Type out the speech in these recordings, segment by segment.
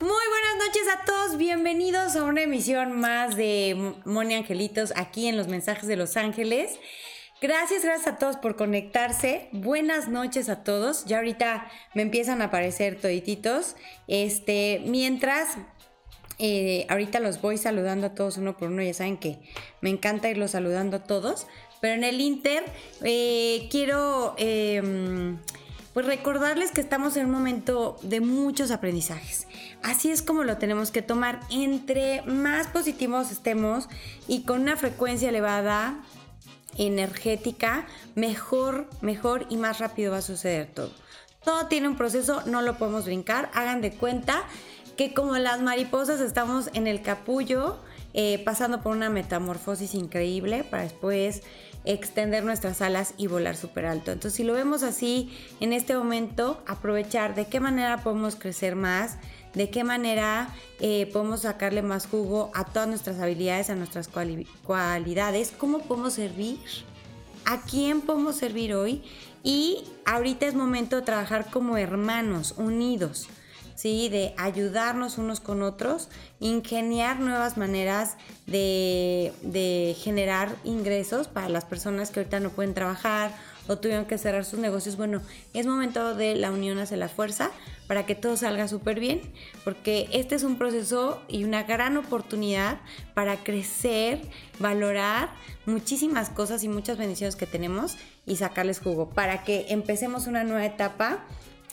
Muy buenas noches a todos, bienvenidos a una emisión más de Moni Angelitos aquí en los mensajes de Los Ángeles. Gracias, gracias a todos por conectarse. Buenas noches a todos. Ya ahorita me empiezan a aparecer todititos. Este, mientras eh, ahorita los voy saludando a todos uno por uno. Ya saben que me encanta irlos saludando a todos. Pero en el Inter eh, quiero em, pues recordarles que estamos en un momento de muchos aprendizajes. Así es como lo tenemos que tomar. Entre más positivos estemos y con una frecuencia elevada energética, mejor, mejor y más rápido va a suceder todo. Todo tiene un proceso, no lo podemos brincar. Hagan de cuenta que como las mariposas estamos en el capullo, eh, pasando por una metamorfosis increíble para después extender nuestras alas y volar súper alto. Entonces, si lo vemos así en este momento, aprovechar de qué manera podemos crecer más, de qué manera eh, podemos sacarle más jugo a todas nuestras habilidades, a nuestras cualidades, cómo podemos servir, a quién podemos servir hoy. Y ahorita es momento de trabajar como hermanos, unidos. ¿Sí? De ayudarnos unos con otros, ingeniar nuevas maneras de, de generar ingresos para las personas que ahorita no pueden trabajar o tuvieron que cerrar sus negocios. Bueno, es momento de la unión hacia la fuerza para que todo salga súper bien, porque este es un proceso y una gran oportunidad para crecer, valorar muchísimas cosas y muchas bendiciones que tenemos y sacarles jugo, para que empecemos una nueva etapa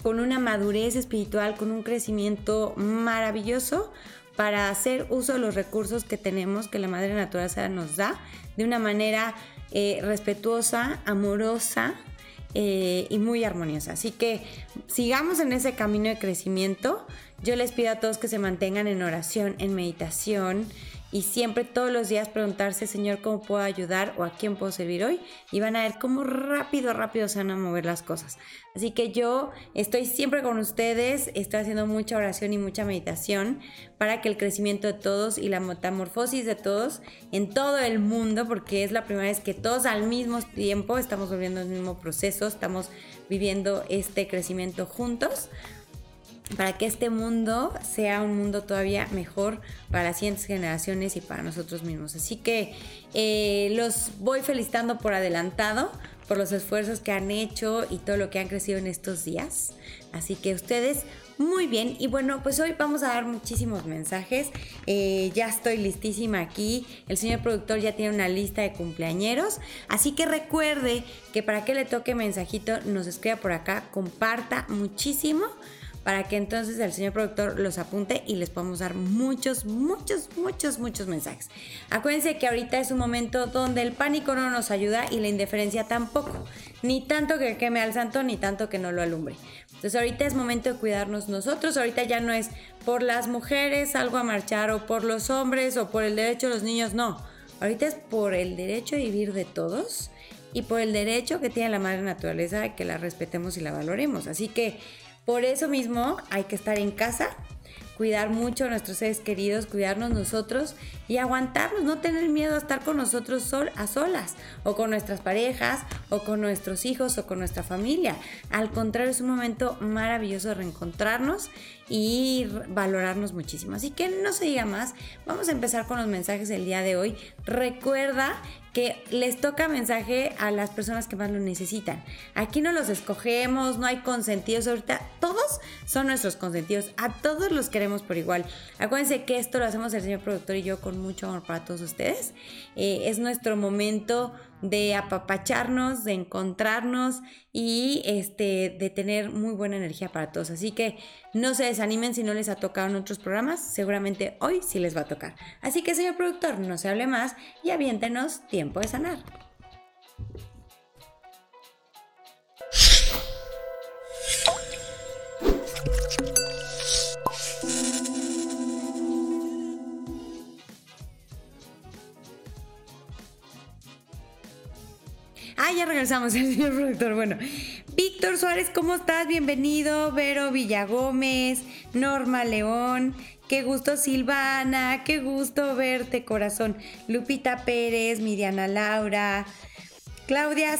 con una madurez espiritual, con un crecimiento maravilloso para hacer uso de los recursos que tenemos, que la Madre Naturaleza nos da, de una manera eh, respetuosa, amorosa eh, y muy armoniosa. Así que sigamos en ese camino de crecimiento. Yo les pido a todos que se mantengan en oración, en meditación, y siempre todos los días preguntarse, Señor, ¿cómo puedo ayudar o a quién puedo servir hoy? Y van a ver cómo rápido, rápido se van a mover las cosas. Así que yo estoy siempre con ustedes, estoy haciendo mucha oración y mucha meditación para que el crecimiento de todos y la metamorfosis de todos en todo el mundo, porque es la primera vez que todos al mismo tiempo estamos viviendo el mismo proceso, estamos viviendo este crecimiento juntos para que este mundo sea un mundo todavía mejor para las siguientes generaciones y para nosotros mismos. Así que eh, los voy felicitando por adelantado por los esfuerzos que han hecho y todo lo que han crecido en estos días. Así que ustedes muy bien, y bueno, pues hoy vamos a dar muchísimos mensajes. Eh, ya estoy listísima aquí. El señor productor ya tiene una lista de cumpleañeros. Así que recuerde que para que le toque mensajito, nos escriba por acá, comparta muchísimo para que entonces el señor productor los apunte y les podamos dar muchos, muchos, muchos, muchos mensajes. Acuérdense que ahorita es un momento donde el pánico no nos ayuda y la indiferencia tampoco. Ni tanto que queme al santo, ni tanto que no lo alumbre. Entonces ahorita es momento de cuidarnos nosotros. Ahorita ya no es por las mujeres algo a marchar o por los hombres o por el derecho de los niños, no. Ahorita es por el derecho a vivir de todos y por el derecho que tiene la madre naturaleza de que la respetemos y la valoremos. Así que por eso mismo hay que estar en casa, cuidar mucho a nuestros seres queridos, cuidarnos nosotros y aguantarnos, no tener miedo a estar con nosotros sol, a solas o con nuestras parejas o con nuestros hijos o con nuestra familia. Al contrario, es un momento maravilloso de reencontrarnos y valorarnos muchísimo. Así que no se diga más, vamos a empezar con los mensajes del día de hoy. Recuerda que les toca mensaje a las personas que más lo necesitan. Aquí no los escogemos, no hay consentidos ahorita, todos son nuestros consentidos, a todos los queremos por igual. Acuérdense que esto lo hacemos el señor productor y yo con mucho amor para todos ustedes. Eh, es nuestro momento de apapacharnos, de encontrarnos y este, de tener muy buena energía para todos. Así que no se desanimen si no les ha tocado en otros programas, seguramente hoy sí les va a tocar. Así que señor productor, no se hable más y aviéntenos tiempo de sanar. Ah, ya regresamos, el señor productor. Bueno, Víctor Suárez, ¿cómo estás? Bienvenido. Vero Villagómez, Norma León. Qué gusto, Silvana. Qué gusto verte, corazón. Lupita Pérez, Miriana Laura. Claudia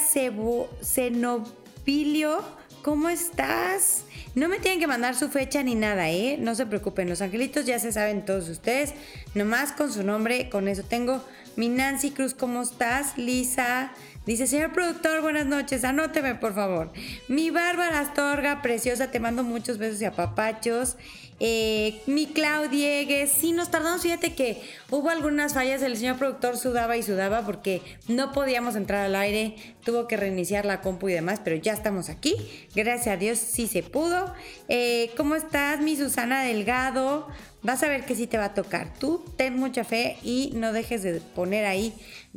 Cenobilio ¿Cómo estás? No me tienen que mandar su fecha ni nada, ¿eh? No se preocupen, los angelitos ya se saben todos ustedes. Nomás con su nombre, con eso tengo. Mi Nancy Cruz, ¿cómo estás? Lisa. Dice, señor productor, buenas noches, anóteme por favor. Mi Bárbara Astorga, preciosa, te mando muchos besos y apapachos. Eh, mi Claudiegues, sí, nos tardamos, fíjate que hubo algunas fallas, el señor productor sudaba y sudaba porque no podíamos entrar al aire, tuvo que reiniciar la compu y demás, pero ya estamos aquí, gracias a Dios sí se pudo. Eh, ¿Cómo estás, mi Susana Delgado? Vas a ver que sí te va a tocar. Tú ten mucha fe y no dejes de poner ahí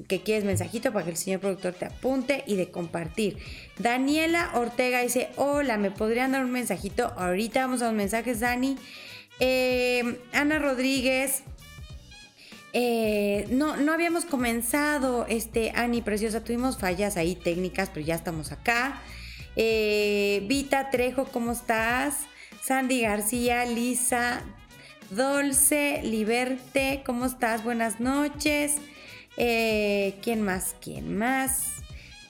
que quieres mensajito para que el señor productor te apunte y de compartir. Daniela Ortega dice, hola, ¿me podrían dar un mensajito? Ahorita vamos a los mensajes, Dani. Eh, Ana Rodríguez. Eh, no, no habíamos comenzado, este, Ani Preciosa, tuvimos fallas ahí técnicas, pero ya estamos acá. Eh, Vita Trejo, ¿cómo estás? Sandy García, Lisa, Dolce, Liberte, ¿cómo estás? Buenas noches. Eh, ¿Quién más? ¿Quién más?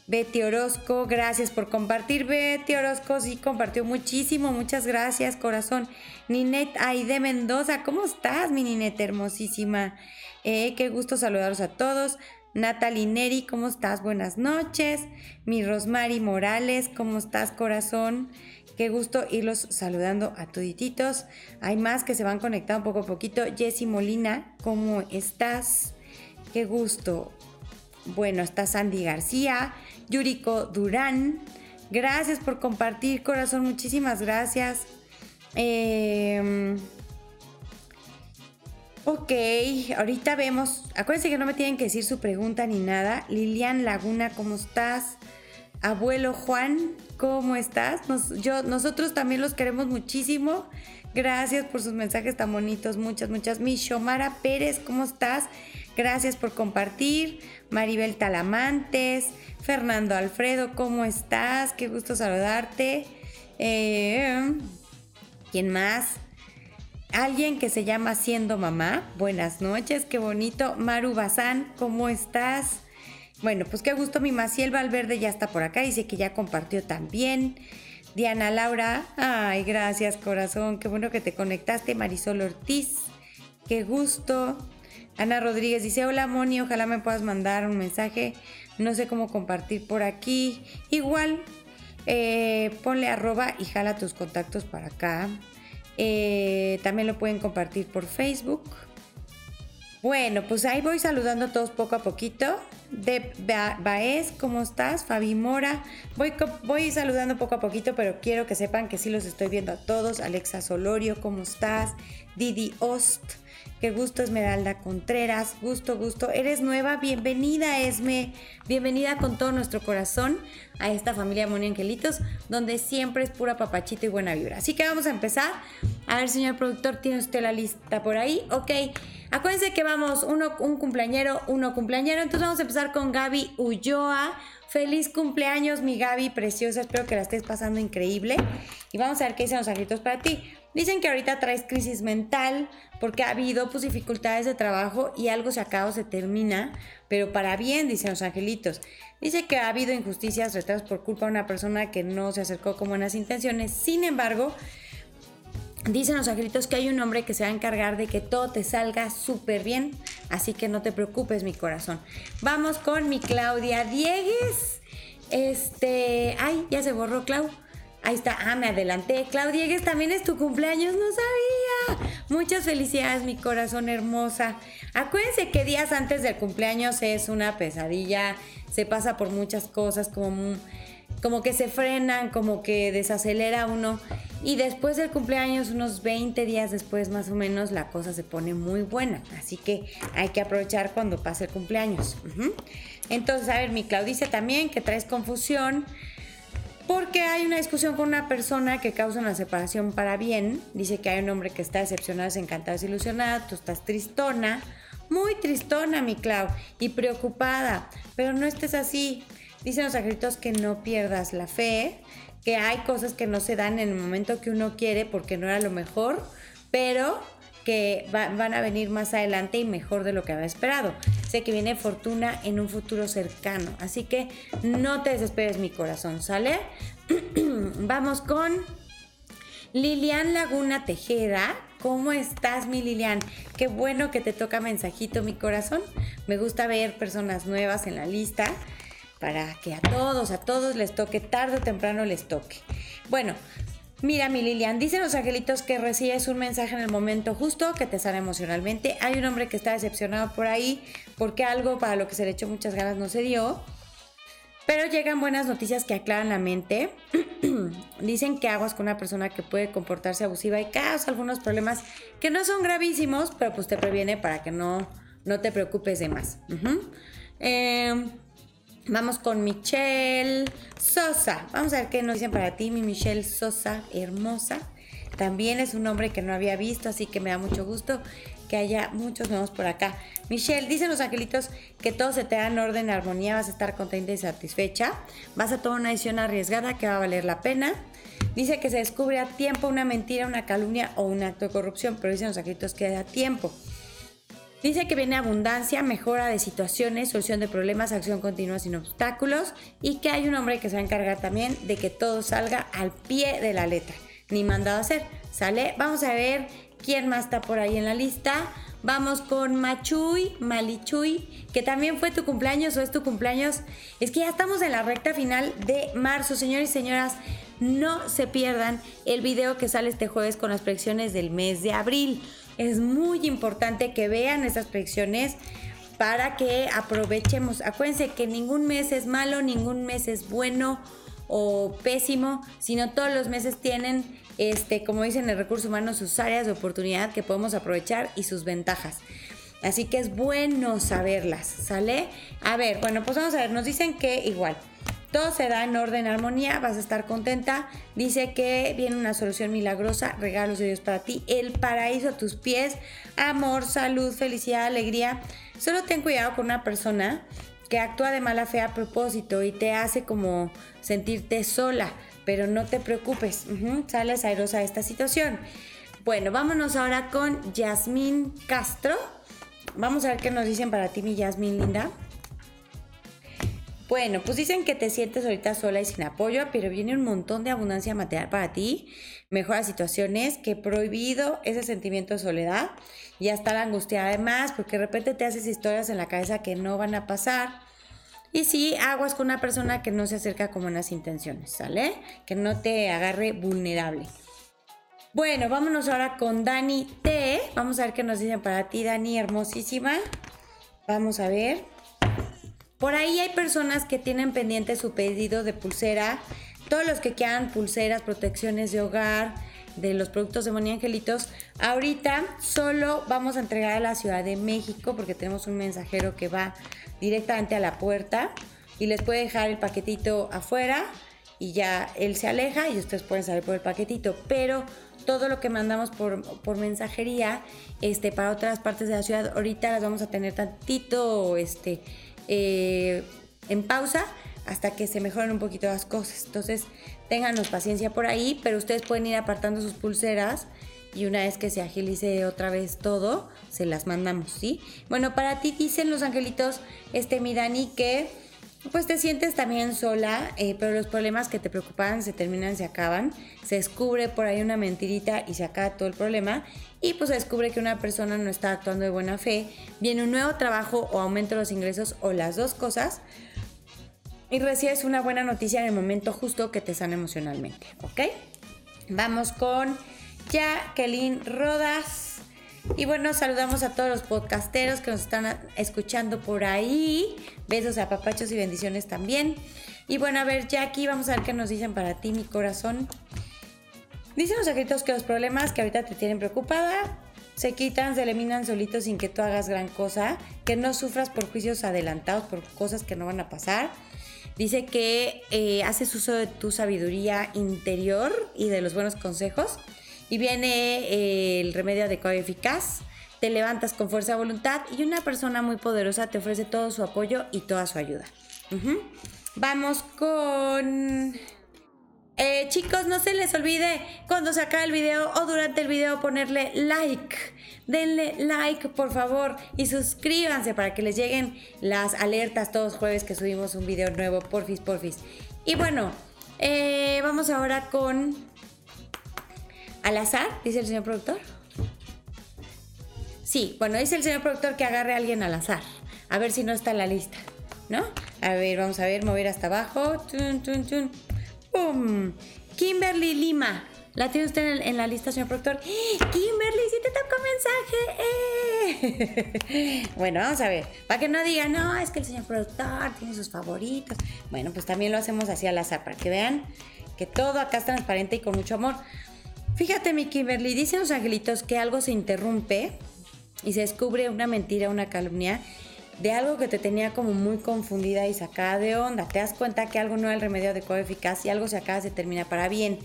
Betty Orozco, gracias por compartir. Betty Orozco sí compartió muchísimo, muchas gracias, corazón. Ninette Aide Mendoza, ¿cómo estás, mi Ninette hermosísima? Eh, qué gusto saludaros a todos. Natalie Neri, ¿cómo estás? Buenas noches. Mi Rosmary Morales, ¿cómo estás, corazón? Qué gusto irlos saludando a todititos. Hay más que se van conectando poco a poquito. Jessy Molina, ¿cómo estás? Qué gusto. Bueno, está Sandy García, Yuriko Durán. Gracias por compartir, corazón. Muchísimas gracias. Em, ok, ahorita vemos. Acuérdense que no me tienen que decir su pregunta ni nada. Lilian Laguna, ¿cómo estás? Abuelo Juan, ¿cómo estás? yo, nosotros también los queremos muchísimo. Gracias por sus mensajes tan bonitos. Muchas, muchas. Mi Shomara Pérez, ¿cómo estás? Gracias por compartir. Maribel Talamantes. Fernando Alfredo, ¿cómo estás? Qué gusto saludarte. Eh, ¿Quién más? Alguien que se llama Siendo Mamá. Buenas noches, qué bonito. Maru Bazán, ¿cómo estás? Bueno, pues qué gusto, mi Maciel Valverde ya está por acá, dice que ya compartió también. Diana Laura, ay, gracias corazón, qué bueno que te conectaste. Marisol Ortiz, qué gusto. Ana Rodríguez dice, hola Moni, ojalá me puedas mandar un mensaje. No sé cómo compartir por aquí. Igual, eh, ponle arroba y jala tus contactos para acá. Eh, también lo pueden compartir por Facebook. Bueno, pues ahí voy saludando a todos poco a poquito. De Baez, ¿cómo estás? Fabi Mora. Voy, voy saludando poco a poquito, pero quiero que sepan que sí los estoy viendo a todos. Alexa Solorio, ¿cómo estás? Didi Ost. Qué gusto, Esmeralda Contreras. Gusto, gusto. Eres nueva. Bienvenida, Esme. Bienvenida con todo nuestro corazón a esta familia Moni Angelitos, donde siempre es pura papachita y buena vibra. Así que vamos a empezar. A ver, señor productor, ¿tiene usted la lista por ahí? Ok. Acuérdense que vamos, uno, un cumpleañero, uno cumpleañero. Entonces vamos a empezar con Gaby Ulloa. Feliz cumpleaños, mi Gaby preciosa. Espero que la estés pasando increíble. Y vamos a ver qué dicen los angelitos para ti. Dicen que ahorita traes crisis mental porque ha habido pues, dificultades de trabajo y algo se acaba o se termina, pero para bien, dicen los angelitos. Dice que ha habido injusticias, retrasos por culpa de una persona que no se acercó con buenas intenciones. Sin embargo, Dicen los angelitos que hay un hombre que se va a encargar de que todo te salga súper bien, así que no te preocupes, mi corazón. Vamos con mi Claudia Diegues. Este, ay, ya se borró Clau. Ahí está, ah, me adelanté. Claudia también es tu cumpleaños, no sabía. Muchas felicidades, mi corazón hermosa. Acuérdense que días antes del cumpleaños es una pesadilla, se pasa por muchas cosas como como que se frenan, como que desacelera uno. Y después del cumpleaños, unos 20 días después más o menos, la cosa se pone muy buena. Así que hay que aprovechar cuando pase el cumpleaños. Entonces, a ver, mi Claudicia también, que traes confusión. Porque hay una discusión con una persona que causa una separación para bien. Dice que hay un hombre que está decepcionado, desencantado, desilusionado. Tú estás tristona. Muy tristona, mi Clau. Y preocupada. Pero no estés así. Dicen los angelitos que no pierdas la fe, que hay cosas que no se dan en el momento que uno quiere porque no era lo mejor, pero que van a venir más adelante y mejor de lo que había esperado. Sé que viene fortuna en un futuro cercano, así que no te desesperes mi corazón, ¿sale? Vamos con Lilian Laguna Tejeda. ¿Cómo estás, mi Lilian? Qué bueno que te toca mensajito, mi corazón. Me gusta ver personas nuevas en la lista para que a todos, a todos les toque, tarde o temprano les toque. Bueno, Mira, mi Lilian, dicen los angelitos que recibes un mensaje en el momento justo que te sale emocionalmente. Hay un hombre que está decepcionado por ahí porque algo para lo que se le echó muchas ganas no se dio. Pero llegan buenas noticias que aclaran la mente. Dicen que aguas con una persona que puede comportarse abusiva y causa algunos problemas que no son gravísimos, pero pues te previene para que no, no te preocupes de más. Vamos con Michelle Sosa. Vamos a ver qué nos dicen para ti, mi Michelle Sosa, hermosa. También es un nombre que no había visto, así que me da mucho gusto que haya muchos nuevos por acá. Michelle, dicen los angelitos que todo se te da en orden, armonía, vas a estar contenta y satisfecha. Vas a tomar una decisión arriesgada que va a valer la pena. Dice que se descubre a tiempo una mentira, una calumnia o un acto de corrupción, pero dicen los angelitos que da tiempo. Dice que viene abundancia, mejora de situaciones, solución de problemas, acción continua sin obstáculos y que hay un hombre que se va a encargar también de que todo salga al pie de la letra, ni mandado a hacer. ¿Sale? Vamos a ver quién más está por ahí en la lista. Vamos con Machuy, Malichuy, que también fue tu cumpleaños o es tu cumpleaños. Es que ya estamos en la recta final de marzo, señores y señoras. No se pierdan el video que sale este jueves con las predicciones del mes de abril es muy importante que vean esas predicciones para que aprovechemos. Acuérdense que ningún mes es malo, ningún mes es bueno o pésimo, sino todos los meses tienen, este, como dicen en recursos humanos, sus áreas de oportunidad que podemos aprovechar y sus ventajas. Así que es bueno saberlas, ¿sale? A ver, bueno, pues vamos a ver, nos dicen que igual. Todo se da en orden, armonía, vas a estar contenta. Dice que viene una solución milagrosa, regalos de Dios para ti, el paraíso a tus pies, amor, salud, felicidad, alegría. Solo ten cuidado con una persona que actúa de mala fe a propósito y te hace como sentirte sola, pero no te preocupes, sales airosa de esta situación. Bueno, vámonos ahora con Yasmín Castro. Vamos a ver qué nos dicen para ti, mi Yasmín linda. Bueno, pues dicen que te sientes ahorita sola y sin apoyo, pero viene un montón de abundancia material para ti, mejora situaciones, que prohibido ese sentimiento de soledad y hasta la angustia además, porque de repente te haces historias en la cabeza que no van a pasar. Y sí, aguas con una persona que no se acerca con buenas intenciones, ¿sale? Que no te agarre vulnerable. Bueno, vámonos ahora con Dani T. Vamos a ver qué nos dicen para ti, Dani, hermosísima. Vamos a ver. Por ahí hay personas que tienen pendiente su pedido de pulsera. Todos los que quieran pulseras, protecciones de hogar, de los productos de Moni Angelitos, ahorita solo vamos a entregar a la Ciudad de México porque tenemos un mensajero que va directamente a la puerta y les puede dejar el paquetito afuera y ya él se aleja y ustedes pueden salir por el paquetito. Pero todo lo que mandamos por, por, mensajería este, para otras partes de la ciudad, ahorita las vamos a tener tantito este, eh, en pausa hasta que se mejoren un poquito las cosas. Entonces, ténganos paciencia por ahí, pero ustedes pueden ir apartando sus pulseras y una vez que se agilice otra vez todo, se las mandamos, ¿sí? Bueno, para ti dicen los angelitos, este mi Dani, que pues te sientes también sola, eh, pero los problemas que te preocupaban se terminan, se acaban, se descubre por ahí una mentirita y se acaba todo el problema y pues se descubre que una persona no está actuando de buena fe, viene un nuevo trabajo o aumento los ingresos o las dos cosas y recibes una buena noticia en el momento justo que te sana emocionalmente, ¿ok? Vamos con Jacqueline Rodas. Y bueno, saludamos a todos los podcasteros que nos están escuchando por ahí. Besos a papachos y bendiciones también. Y bueno, a ver, Jackie, vamos a ver qué nos dicen para ti, mi corazón. Dicen los secretos que los problemas que ahorita te tienen preocupada se quitan, se eliminan solitos sin que tú hagas gran cosa. Que no sufras por juicios adelantados, por cosas que no van a pasar. Dice que eh, haces uso de tu sabiduría interior y de los buenos consejos y viene eh, el remedio adecuado y eficaz. Te levantas con fuerza de voluntad y una persona muy poderosa te ofrece todo su apoyo y toda su ayuda. Vamos con... Eh, chicos, no se les olvide cuando se acabe el video o durante el video ponerle like. Denle like, por favor, y suscríbanse para que les lleguen las alertas todos jueves que subimos un video nuevo, porfis, porfis. Y bueno, Eh, vamos ahora con al azar, dice el señor productor. Sí, bueno, dice el señor productor que agarre a alguien al azar. A ver si no está en la lista, ¿no? A ver, vamos a ver, mover hasta abajo. Tun, tun, tun. ¡Pum! Kimberly Lima. ¿La tiene usted en, la lista, señor productor? ¡Ah! Kimberly, sí te tocó mensaje. ¡Eh! bueno, vamos a ver. Para que no digan, no, es que el señor productor tiene sus favoritos. Bueno, pues también lo hacemos así al azar, para que vean que todo acá es transparente y con mucho amor. Fíjate, mi Kimberly, dicen los angelitos que algo se interrumpe y se descubre una mentira, una calumnia de algo que te tenía como muy confundida y sacada de onda. Te das cuenta que algo no es el remedio adecuado eficaz y algo se acaba, se termina para bien.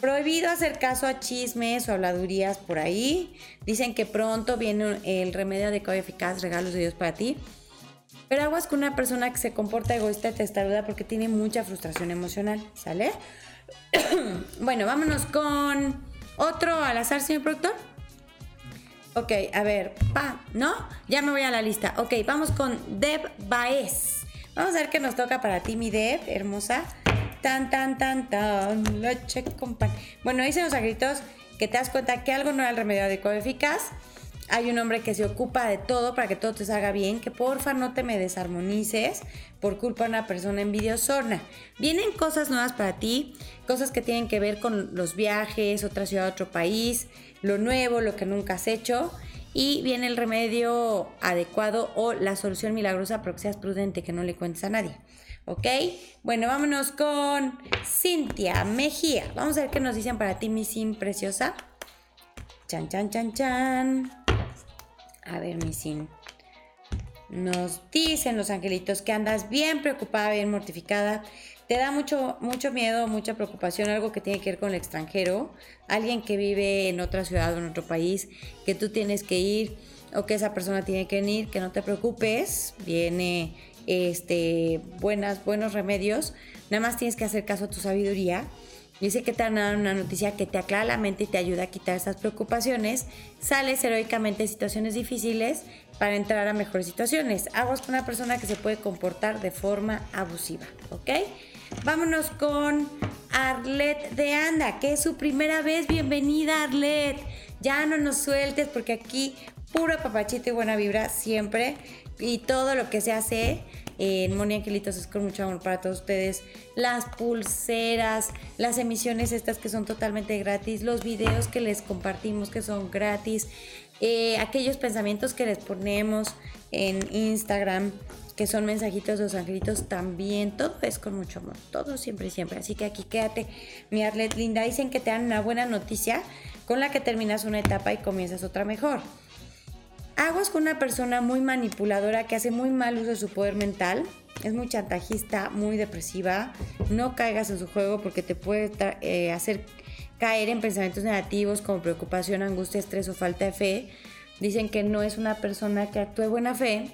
Prohibido hacer caso a chismes o habladurías por ahí. Dicen que pronto viene el remedio adecuado eficaz, regalos de Dios para ti. Pero aguas con una persona que se comporta egoísta y testaruda porque tiene mucha frustración emocional, ¿sale? bueno, vámonos con otro al azar, señor productor. Ok, a ver, pa, ¿no? Ya me voy a la lista. Ok, vamos con Deb Baez. Vamos a ver qué nos toca para ti, mi Deb, hermosa. Tan, tan, tan, tan, leche con pan. Bueno, dicen los agritos que te das cuenta que algo no era el remedio adecuado eficaz hay un hombre que se ocupa de todo para que todo te salga bien, que porfa no te me desarmonices por culpa de una persona envidiosona. Vienen cosas nuevas para ti, cosas que tienen que ver con los viajes, otra ciudad, otro país, lo nuevo, lo que nunca has hecho. Y viene el remedio adecuado o la solución milagrosa, pero que seas prudente, que no le cuentes a nadie. ¿Ok? Bueno, vámonos con Cintia Mejía. Vamos a ver qué nos dicen para ti, mi Sim preciosa. Chan, chan, chan, chan. A ver, mi sin. Nos dicen los angelitos que andas bien preocupada, bien mortificada. Te da mucho, mucho miedo, mucha preocupación, algo que tiene que ver con el extranjero, alguien que vive en otra ciudad o en otro país, que tú tienes que ir o que esa persona tiene que venir, que no te preocupes, viene este buenas, buenos remedios, nada más tienes que hacer caso a tu sabiduría Dice que te han dado una noticia que te aclara la mente y te ayuda a quitar esas preocupaciones. Sales heroicamente de situaciones difíciles para entrar a mejores situaciones. Aguas con una persona que se puede comportar de forma abusiva, ¿ok? Vámonos con Arlet de Anda, que es su primera vez. Bienvenida, Arlet. Ya no nos sueltes porque aquí puro papachito y buena vibra siempre. Y todo lo que se hace en Moni Angelitos es con mucho amor para todos ustedes. Las pulseras, las emisiones estas que son totalmente gratis, los videos que les compartimos que son gratis, eh, aquellos pensamientos que les ponemos en Instagram que son mensajitos de los angelitos también, todo es con mucho amor, todo siempre, siempre. Así que aquí quédate, mi Arlet linda. Dicen que te dan una buena noticia con la que terminas una etapa y comienzas otra mejor. Aguas con una persona muy manipuladora que hace muy mal uso de su poder mental. Es muy chantajista, muy depresiva. No caigas en su juego porque te puede eh, hacer caer en pensamientos negativos como preocupación, angustia, estrés o falta de fe. Dicen que no es una persona que actúe buena fe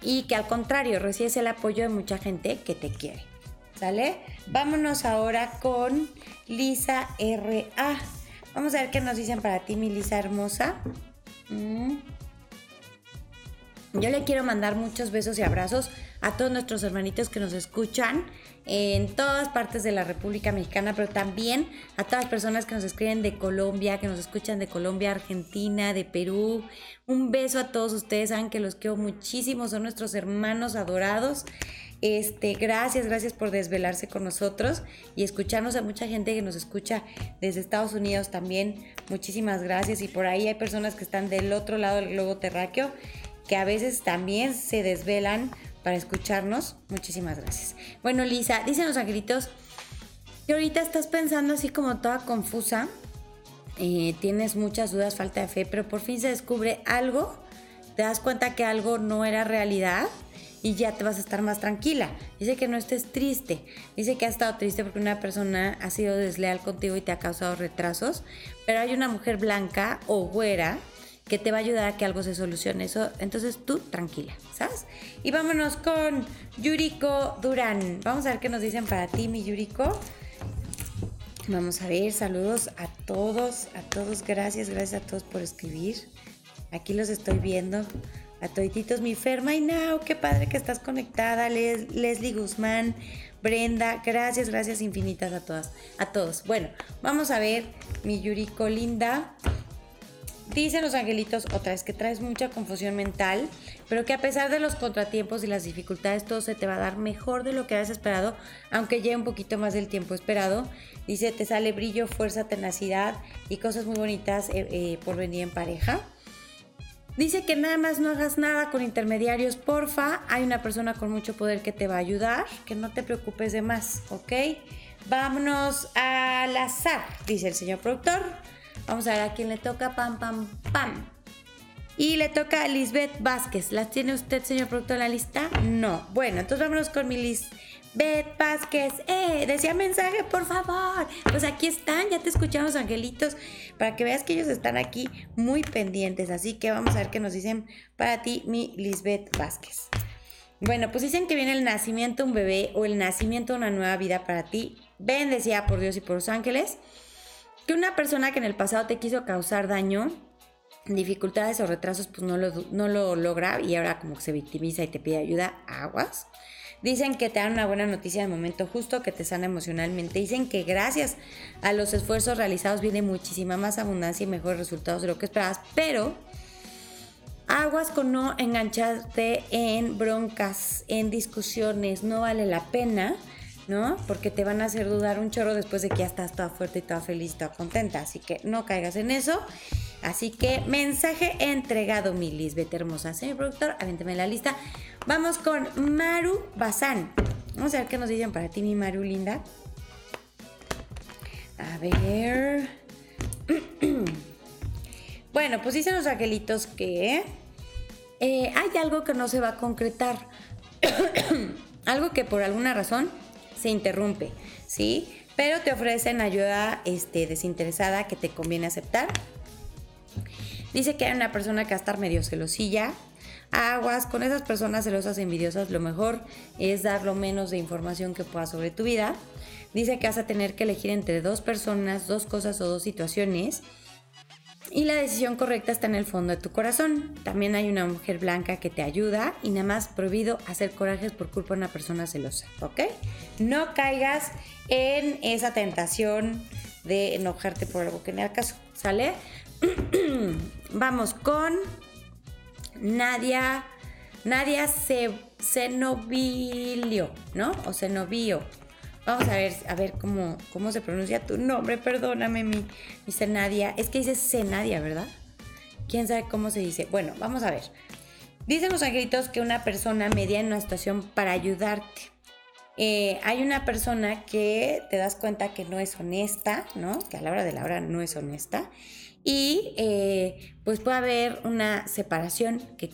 y que al contrario recibes el apoyo de mucha gente que te quiere. ¿Sale? Vámonos ahora con Lisa R.A. Vamos a ver qué nos dicen para ti, mi Lisa hermosa. Mm. Yo le quiero mandar muchos besos y abrazos a todos nuestros hermanitos que nos escuchan en todas partes de la República Mexicana, pero también a todas las personas que nos escriben de Colombia, que nos escuchan de Colombia, Argentina, de Perú. Un beso a todos ustedes, saben que los quiero muchísimo, son nuestros hermanos adorados. Este, gracias, gracias por desvelarse con nosotros y escucharnos a mucha gente que nos escucha desde Estados Unidos también. Muchísimas gracias y por ahí hay personas que están del otro lado del globo terráqueo que a veces también se desvelan para escucharnos. Muchísimas gracias. Bueno, Lisa, dicen los angelitos que ahorita estás pensando así como toda confusa. Eh, tienes muchas dudas, falta de fe, pero por fin se descubre algo. Te das cuenta que algo no era realidad y ya te vas a estar más tranquila. Dice que no estés triste. Dice que has estado triste porque una persona ha sido desleal contigo y te ha causado retrasos. Pero hay una mujer blanca o güera que te va a ayudar a que algo se solucione. Eso, entonces tú tranquila, ¿sabes? Y vámonos con Yuriko Durán. Vamos a ver qué nos dicen para ti, mi Yuriko. Vamos a ver, saludos a todos, a todos, gracias, gracias a todos por escribir. Aquí los estoy viendo. A todititos, mi Ferma y Now, qué padre que estás conectada. Leslie Guzmán, Brenda, gracias, gracias infinitas a todas, a todos. Bueno, vamos a ver mi Yuriko linda. Dicen los angelitos otra vez que traes mucha confusión mental, pero que a pesar de los contratiempos y las dificultades todo se te va a dar mejor de lo que habías esperado, aunque lleve un poquito más del tiempo esperado. Dice, te sale brillo, fuerza, tenacidad y cosas muy bonitas eh, eh, por venir en pareja. Dice que nada más no hagas nada con intermediarios, porfa. Hay una persona con mucho poder que te va a ayudar, que no te preocupes de más, ¿ok? Vámonos al azar, dice el señor productor. Vamos a ver a quién le toca, pam, pam, pam. Y le toca a Lisbeth Vázquez. ¿Las tiene usted, señor productor, en la lista? No. Bueno, entonces vámonos con mi Lisbeth Vázquez. ¡Eh! Decía mensaje, por favor. Pues aquí están, ya te escuchamos, angelitos, para que veas que ellos están aquí muy pendientes. Así que vamos a ver qué nos dicen para ti, mi Lisbeth Vázquez. Bueno, pues dicen que viene el nacimiento de un bebé o el nacimiento de una nueva vida para ti. Bendecida por Dios y por los ángeles que una persona que en el pasado te quiso causar daño, dificultades o retrasos, pues no lo, no lo logra y ahora como que se victimiza y te pide ayuda, aguas. Dicen que te dan una buena noticia en el momento justo, que te sana emocionalmente. Dicen que gracias a los esfuerzos realizados viene muchísima más abundancia y mejores resultados de lo que esperabas, pero aguas con no engancharte en broncas, en discusiones, no vale la pena ¿no? Porque te van a hacer dudar un chorro después de que ya estás toda fuerte y toda feliz y toda contenta. Así que no caigas en eso. Así que mensaje entregado, mi Lisbeth hermosa. Señor productor, avénteme la lista. Vamos con Maru Bazán. Vamos a ver qué nos dicen para ti, mi Maru linda. A ver. bueno, pues dicen los angelitos que eh, hay algo que no se va a concretar. algo que por alguna razón se interrumpe, ¿sí? Pero te ofrecen ayuda este, desinteresada que te conviene aceptar. Dice que hay una persona que va a estar medio celosilla. Aguas, con esas personas celosas e envidiosas, lo mejor es dar lo menos de información que puedas sobre tu vida. Dice que vas a tener que elegir entre dos personas, dos cosas o dos situaciones y la decisión correcta está en el fondo de tu corazón. También hay una mujer blanca que te ayuda y nada más prohibido hacer corajes por culpa de una persona celosa, ¿ok? No caigas en esa tentación de enojarte por algo que no el caso, ¿sale? Vamos con Nadia, Nadia Cenovilio, ¿no? O Cenovillo. Vamos a ver, a ver cómo, cómo se pronuncia tu nombre. Perdóname, mi, mi Nadia. Es que dice Cenadia, ¿verdad? ¿Quién sabe cómo se dice? Bueno, vamos a ver. Dicen los angelitos que una persona media en una situación para ayudarte. Eh, hay una persona que te das cuenta que no es honesta, ¿no? Que a la hora de la hora no es honesta. Y eh, pues puede haber una separación que,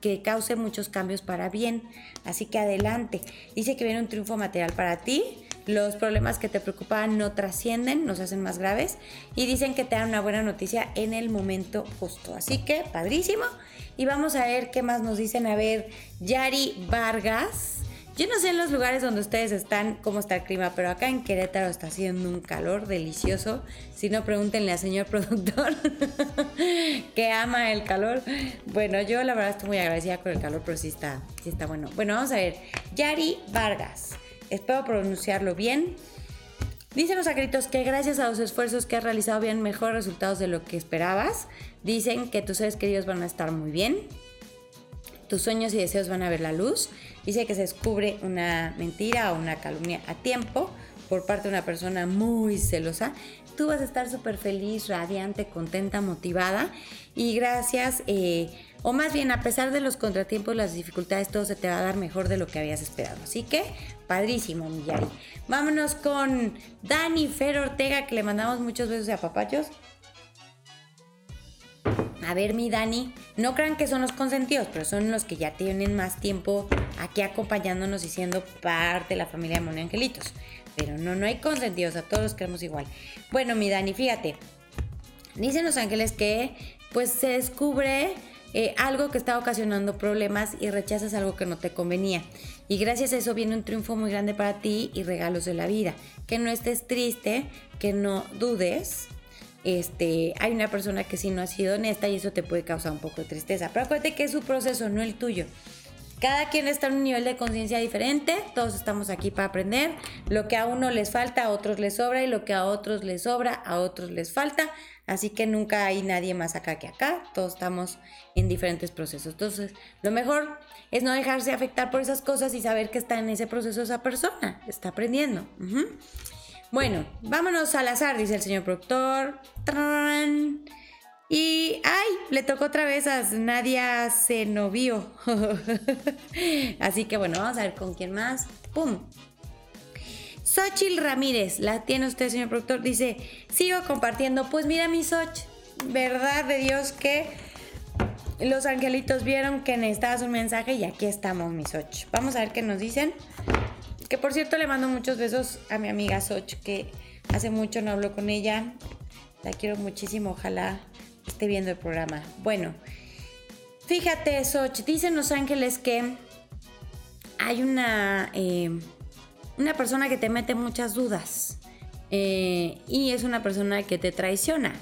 que cause muchos cambios para bien. Así que adelante. Dice que viene un triunfo material para ti. Los problemas que te preocupaban no trascienden, no se hacen más graves. Y dicen que te dan una buena noticia en el momento justo. Así que, padrísimo. Y vamos a ver qué más nos dicen. A ver, Yari Vargas. Yo no sé en los lugares donde ustedes están cómo está el clima, pero acá en Querétaro está haciendo un calor delicioso. Si no, pregúntenle al señor productor que ama el calor. Bueno, yo la verdad estoy muy agradecida con el calor, pero sí está, sí está bueno. Bueno, vamos a ver. Yari Vargas. Espero pronunciarlo bien. Dicen los acritos que gracias a los esfuerzos que has realizado bien mejores resultados de lo que esperabas. Dicen que tus seres queridos van a estar muy bien. Tus sueños y deseos van a ver la luz Dice que se descubre una mentira o una calumnia a tiempo por parte de una persona muy celosa. Tú vas a estar súper feliz, radiante, contenta, motivada y gracias, eh, o más bien a pesar de los contratiempos, las dificultades, todo se te va a dar mejor de lo que habías esperado. Así que, padrísimo, Millari. Vámonos con Dani Fer Ortega, que le mandamos muchos besos a papachos. A ver, mi Dani, no crean que son los consentidos, pero son los que ya tienen más tiempo aquí acompañándonos y siendo parte de la familia de Moni Angelitos. Pero no, no hay consentidos, a todos los queremos igual. Bueno, mi Dani, fíjate, dicen los ángeles que pues se descubre eh, algo que está ocasionando problemas y rechazas algo que no te convenía. Y gracias a eso viene un triunfo muy grande para ti y regalos de la vida. Que no estés triste, que no dudes, este, hay una persona que sí no ha sido honesta y eso te puede causar un poco de tristeza. Pero acuérdate que es su proceso, no el tuyo. Cada quien está en un nivel de conciencia diferente, todos estamos aquí para aprender. Lo que a uno les falta, a otros les sobra y lo que a otros les sobra, a otros les falta. Así que nunca hay nadie más acá que acá, todos estamos en diferentes procesos. Entonces, lo mejor es no dejarse afectar por esas cosas y saber que está en ese proceso esa persona, está aprendiendo. Bueno, vámonos al azar, dice el señor productor. Y, ay, le tocó otra vez a Nadia Zenobio. Así que bueno, vamos a ver con quién más. ¡Pum! Xochil Ramírez, la tiene usted, señor productor. Dice, sigo compartiendo. Pues mira, mi Xoch, verdad de Dios que los angelitos vieron que necesitabas un mensaje y aquí estamos, mi Xoch. Vamos a ver qué nos dicen. Que por cierto, le mando muchos besos a mi amiga Xoch, que hace mucho no hablo con ella. La quiero muchísimo, ojalá esté viendo el programa. Bueno, fíjate, Soch, dicen los ángeles que hay una, eh, una persona que te mete muchas dudas eh, y es una persona que te traiciona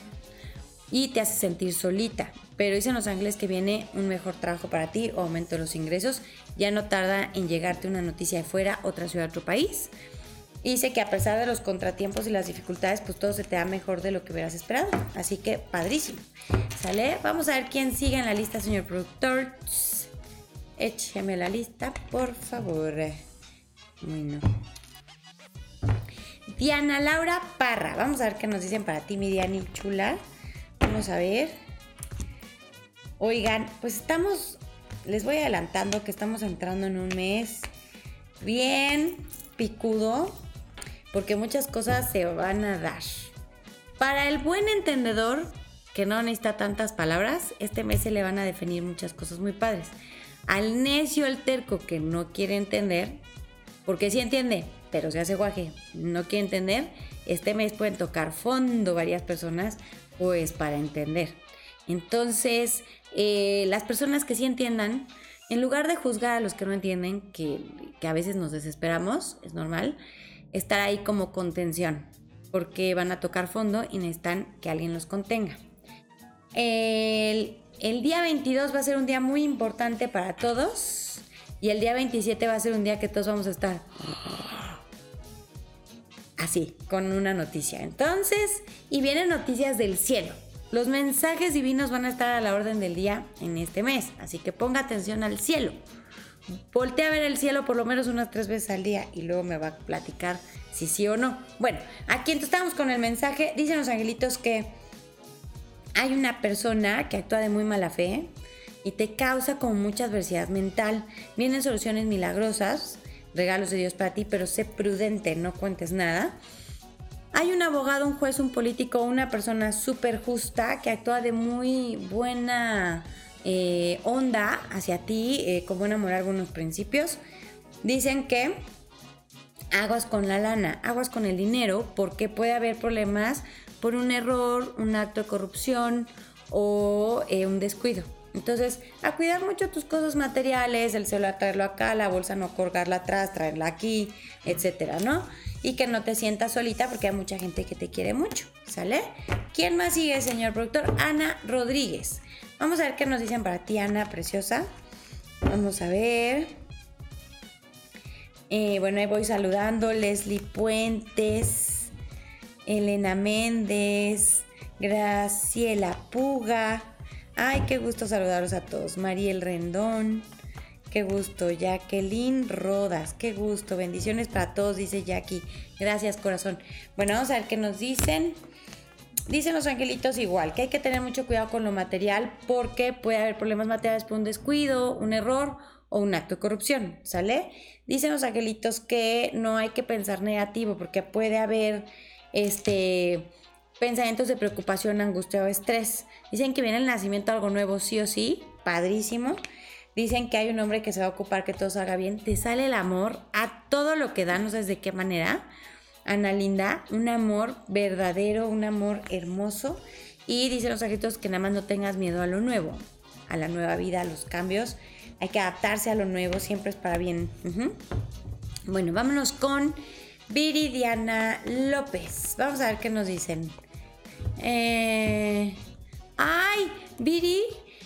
y te hace sentir solita. Pero dicen los ángeles que viene un mejor trabajo para ti o aumento de los ingresos. Ya no tarda en llegarte una noticia de fuera, otra ciudad, otro país. Y dice que a pesar de los contratiempos y las dificultades, pues todo se te da mejor de lo que hubieras esperado. Así que padrísimo. ¿Sale? Vamos a ver quién sigue en la lista, señor productor. Écheme la lista, por favor. Bueno. Diana Laura Parra. Vamos a ver qué nos dicen para ti, mi Diani chula. Vamos a ver. Oigan, pues estamos, les voy adelantando que estamos entrando en un mes bien picudo porque muchas cosas se van a dar. Para el buen entendedor, que no necesita tantas palabras, este mes se le van a definir muchas cosas muy padres. Al necio, el terco que no quiere entender, porque sí entiende, pero se hace guaje, no quiere entender, este mes pueden tocar fondo varias personas, pues para entender. Entonces, eh, las personas que sí entiendan, en lugar de juzgar a los que no entienden, que, a veces nos desesperamos, es normal, estar ahí como contención, porque van a tocar fondo y necesitan que alguien los contenga. El, día 22 va a ser un día muy importante para todos y el día 27 va a ser un día que todos vamos a estar así, con una noticia. Entonces, y vienen noticias del cielo. Los mensajes divinos van a estar a la orden del día en este mes, así que ponga atención al cielo. Voltea a ver el cielo por lo menos unas tres veces al día y luego me va a platicar si sí o no. Bueno, aquí estamos con el mensaje. Dicen los angelitos que hay una persona que actúa de muy mala fe y te causa como mucha adversidad mental. Vienen soluciones milagrosas, regalos de Dios para ti, pero sé prudente, no cuentes nada. Hay un abogado, un juez, un político, una persona súper justa que actúa de muy buena eh, onda hacia ti, eh, con buena moral, buenos principios. Dicen que aguas con la lana, aguas con el dinero, porque puede haber problemas por un error, un acto de corrupción o eh, un descuido. Entonces, a cuidar mucho tus cosas materiales, el celular traerlo acá, la bolsa no colgarla atrás, traerla aquí, etcétera, ¿no? Y que no te sientas solita porque hay mucha gente que te quiere mucho, ¿sale? ¿Quién más sigue, señor productor? Ana Rodríguez. Vamos a ver qué nos dicen para ti, Ana, preciosa. Vamos a ver. Eh, bueno, ahí voy saludando. Leslie Puentes, Elena Méndez, Graciela Puga. Ay, qué gusto saludaros a todos. Mariel Rendón. Qué gusto, Jacqueline Rodas, qué gusto, bendiciones para todos, dice Jackie. Gracias, corazón. Bueno, vamos a ver qué nos dicen. Dicen los angelitos igual, que hay que tener mucho cuidado con lo material porque puede haber problemas materiales por un descuido, un error o un acto de corrupción, ¿sale? Dicen los angelitos que no hay que pensar negativo porque puede haber este pensamientos de preocupación, angustia o estrés. Dicen que viene el nacimiento algo nuevo sí o sí, padrísimo. Dicen que hay un hombre que se va a ocupar que todo salga bien. Te sale el amor a todo lo que da, no sabes de qué manera. Ana Linda, un amor verdadero, un amor hermoso. Y dicen los angelitos que nada más no tengas miedo a lo nuevo, a la nueva vida, a los cambios. Hay que adaptarse a lo nuevo, siempre es para bien. Bueno, vámonos con Viridiana López. Vamos a ver qué nos dicen. Eh, ay, Viri,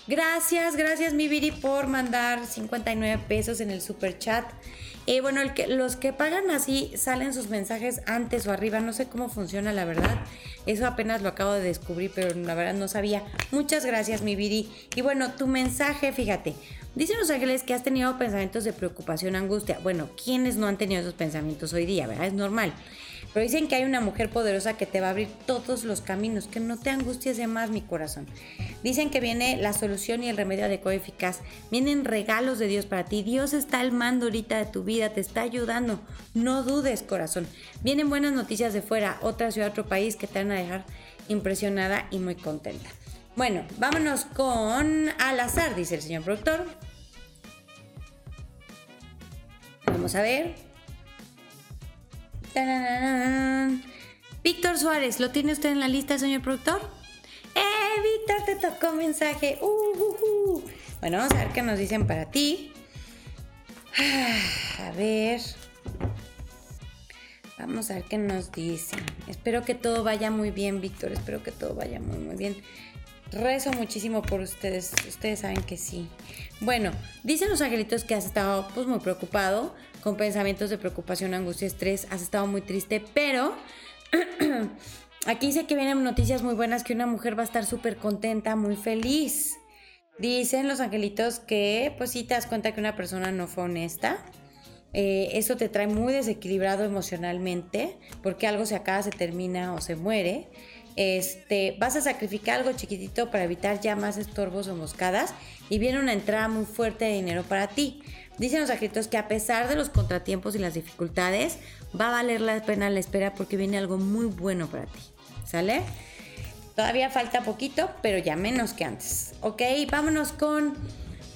Gracias, gracias mi Viri por mandar 59 pesos en el super chat. Eh, bueno, los que pagan así salen sus mensajes antes o arriba. No sé cómo funciona, la verdad. Eso apenas lo acabo de descubrir, pero la verdad no sabía. Muchas gracias, mi Viri. Y bueno, tu mensaje, fíjate. Dicen los ángeles que has tenido pensamientos de preocupación, angustia. Bueno, ¿quiénes no han tenido esos pensamientos hoy día, verdad? Es normal. Pero dicen que hay una mujer poderosa que te va a abrir todos los caminos, que no te angusties de más, mi corazón. Dicen que viene la solución y el remedio adecuado y eficaz. Vienen regalos de Dios para ti. Dios está al mando ahorita de tu vida, te está ayudando. No dudes, corazón. Vienen buenas noticias de fuera, otra ciudad, otro país que te van a dejar impresionada y muy contenta. Bueno, vámonos con al azar, dice el señor productor. Vamos a ver. Víctor Suárez, ¿lo tiene usted en la lista, señor productor? ¡Eh, Víctor, te tocó mensaje! Uh, uh, uh. Bueno, vamos a ver qué nos dicen para ti. A ver. Vamos a ver qué nos dicen. Espero que todo vaya muy bien, Víctor. Espero que todo vaya muy, muy bien. Rezo muchísimo por ustedes. Ustedes saben que sí. Bueno, dicen los angelitos que has estado pues muy preocupado, con pensamientos de preocupación, angustia, estrés, has estado muy triste, pero aquí dice que vienen noticias muy buenas, que una mujer va a estar súper contenta, muy feliz. Dicen los angelitos que pues si te das cuenta que una persona no fue honesta. Eh, eso te trae muy desequilibrado emocionalmente porque algo se acaba, se termina o se muere este, vas a sacrificar algo chiquitito para evitar ya más estorbos o moscadas y viene una entrada muy fuerte de dinero para ti. Dicen los escritos que a pesar de los contratiempos y las dificultades, va a valer la pena la espera porque viene algo muy bueno para ti. ¿Sale? Todavía falta poquito, pero ya menos que antes. Ok, vámonos con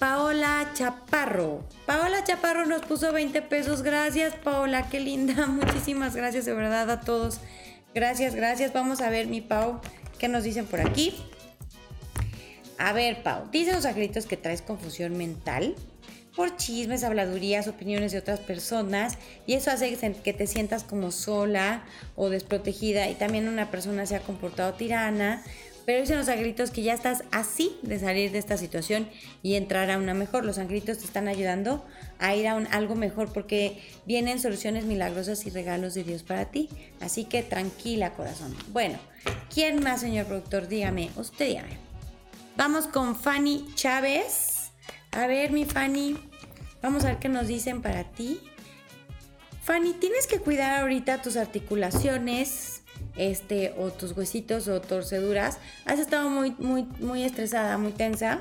Paola Chaparro. Paola Chaparro nos puso 20 pesos. Gracias, Paola, qué linda. Muchísimas gracias de verdad a todos Gracias, gracias. Vamos a ver, mi Pau, qué nos dicen por aquí. A ver, Pau, dicen los angelitos que traes confusión mental por chismes, habladurías, opiniones de otras personas y eso hace que te sientas como sola o desprotegida y también una persona se ha comportado tirana pero dicen los angelitos que ya estás así de salir de esta situación y entrar a una mejor. Los angelitos te están ayudando a ir a un, algo mejor porque vienen soluciones milagrosas y regalos de Dios para ti. Así que tranquila, corazón. Bueno, ¿quién más, señor productor? Dígame, usted dígame. Vamos con Fanny Chávez. A ver, mi Fanny, vamos a ver qué nos dicen para ti. Fanny, tienes que cuidar ahorita tus articulaciones, este, o tus huesitos o torceduras, has estado muy, muy, muy estresada, muy tensa.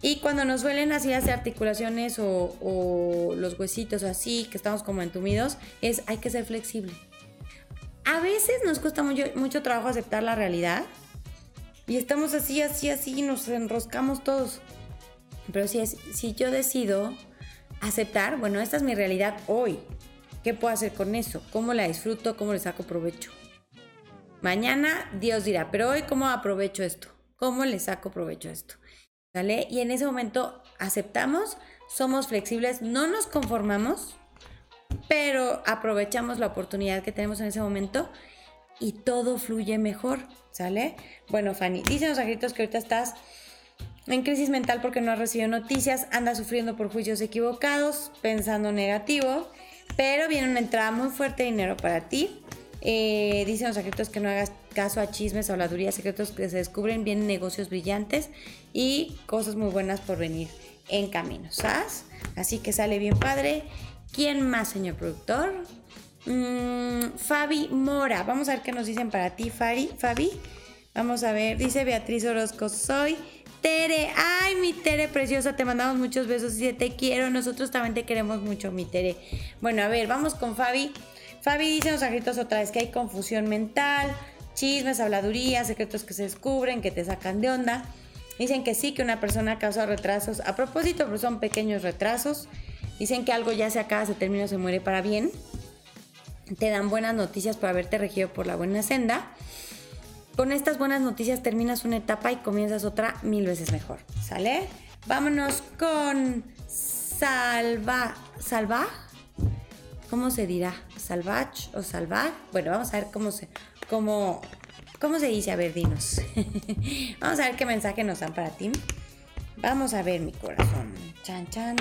Y cuando nos suelen así las articulaciones o, los huesitos así, que estamos como entumidos, es hay que ser flexible. A veces nos cuesta mucho, mucho trabajo aceptar la realidad y estamos así, así, así, y nos enroscamos todos. Pero si, es, si yo decido aceptar, bueno, esta es mi realidad hoy, ¿qué puedo hacer con eso? ¿Cómo la disfruto? ¿Cómo le saco provecho? Mañana Dios dirá, pero hoy cómo aprovecho esto, cómo le saco provecho a esto. ¿Sale? Y en ese momento aceptamos, somos flexibles, no nos conformamos, pero aprovechamos la oportunidad que tenemos en ese momento y todo fluye mejor, ¿sale? Bueno, Fanny, dicen los angelitos que ahorita estás en crisis mental porque no has recibido noticias, andas sufriendo por juicios equivocados, pensando negativo, pero viene una entrada muy fuerte de dinero para ti. Eh, dicen los secretos que no hagas caso a chismes, habladurías, secretos que se descubren, vienen negocios brillantes y cosas muy buenas por venir en camino, ¿sabes? Así que sale bien padre. ¿Quién más, señor productor? Mm, Fabi Mora. Vamos a ver qué nos dicen para ti, Fabi. Fabi. Vamos a ver. Dice Beatriz Orozco. Soy Tere. Ay, mi Tere preciosa. Te mandamos muchos besos y te quiero. Nosotros también te queremos mucho, mi Tere. Bueno, a ver, vamos con Fabi. Fabi dice los angelitos otra vez que hay confusión mental, chismes, habladurías, secretos que se descubren, que te sacan de onda. Dicen que sí, que una persona causa retrasos. A propósito, pero son pequeños retrasos. Dicen que algo ya se acaba, se termina, se muere para bien. Te dan buenas noticias por haberte regido por la buena senda. Con estas buenas noticias terminas una etapa y comienzas otra mil veces mejor. ¿Sale? Vámonos con Salva. ¿Salva? ¿Cómo se dirá? ¿Salvage o salvar? Bueno, vamos a ver cómo se, cómo, cómo se dice. A ver, dinos. vamos a ver qué mensaje nos dan para ti. Vamos a ver mi corazón. Chan, chan.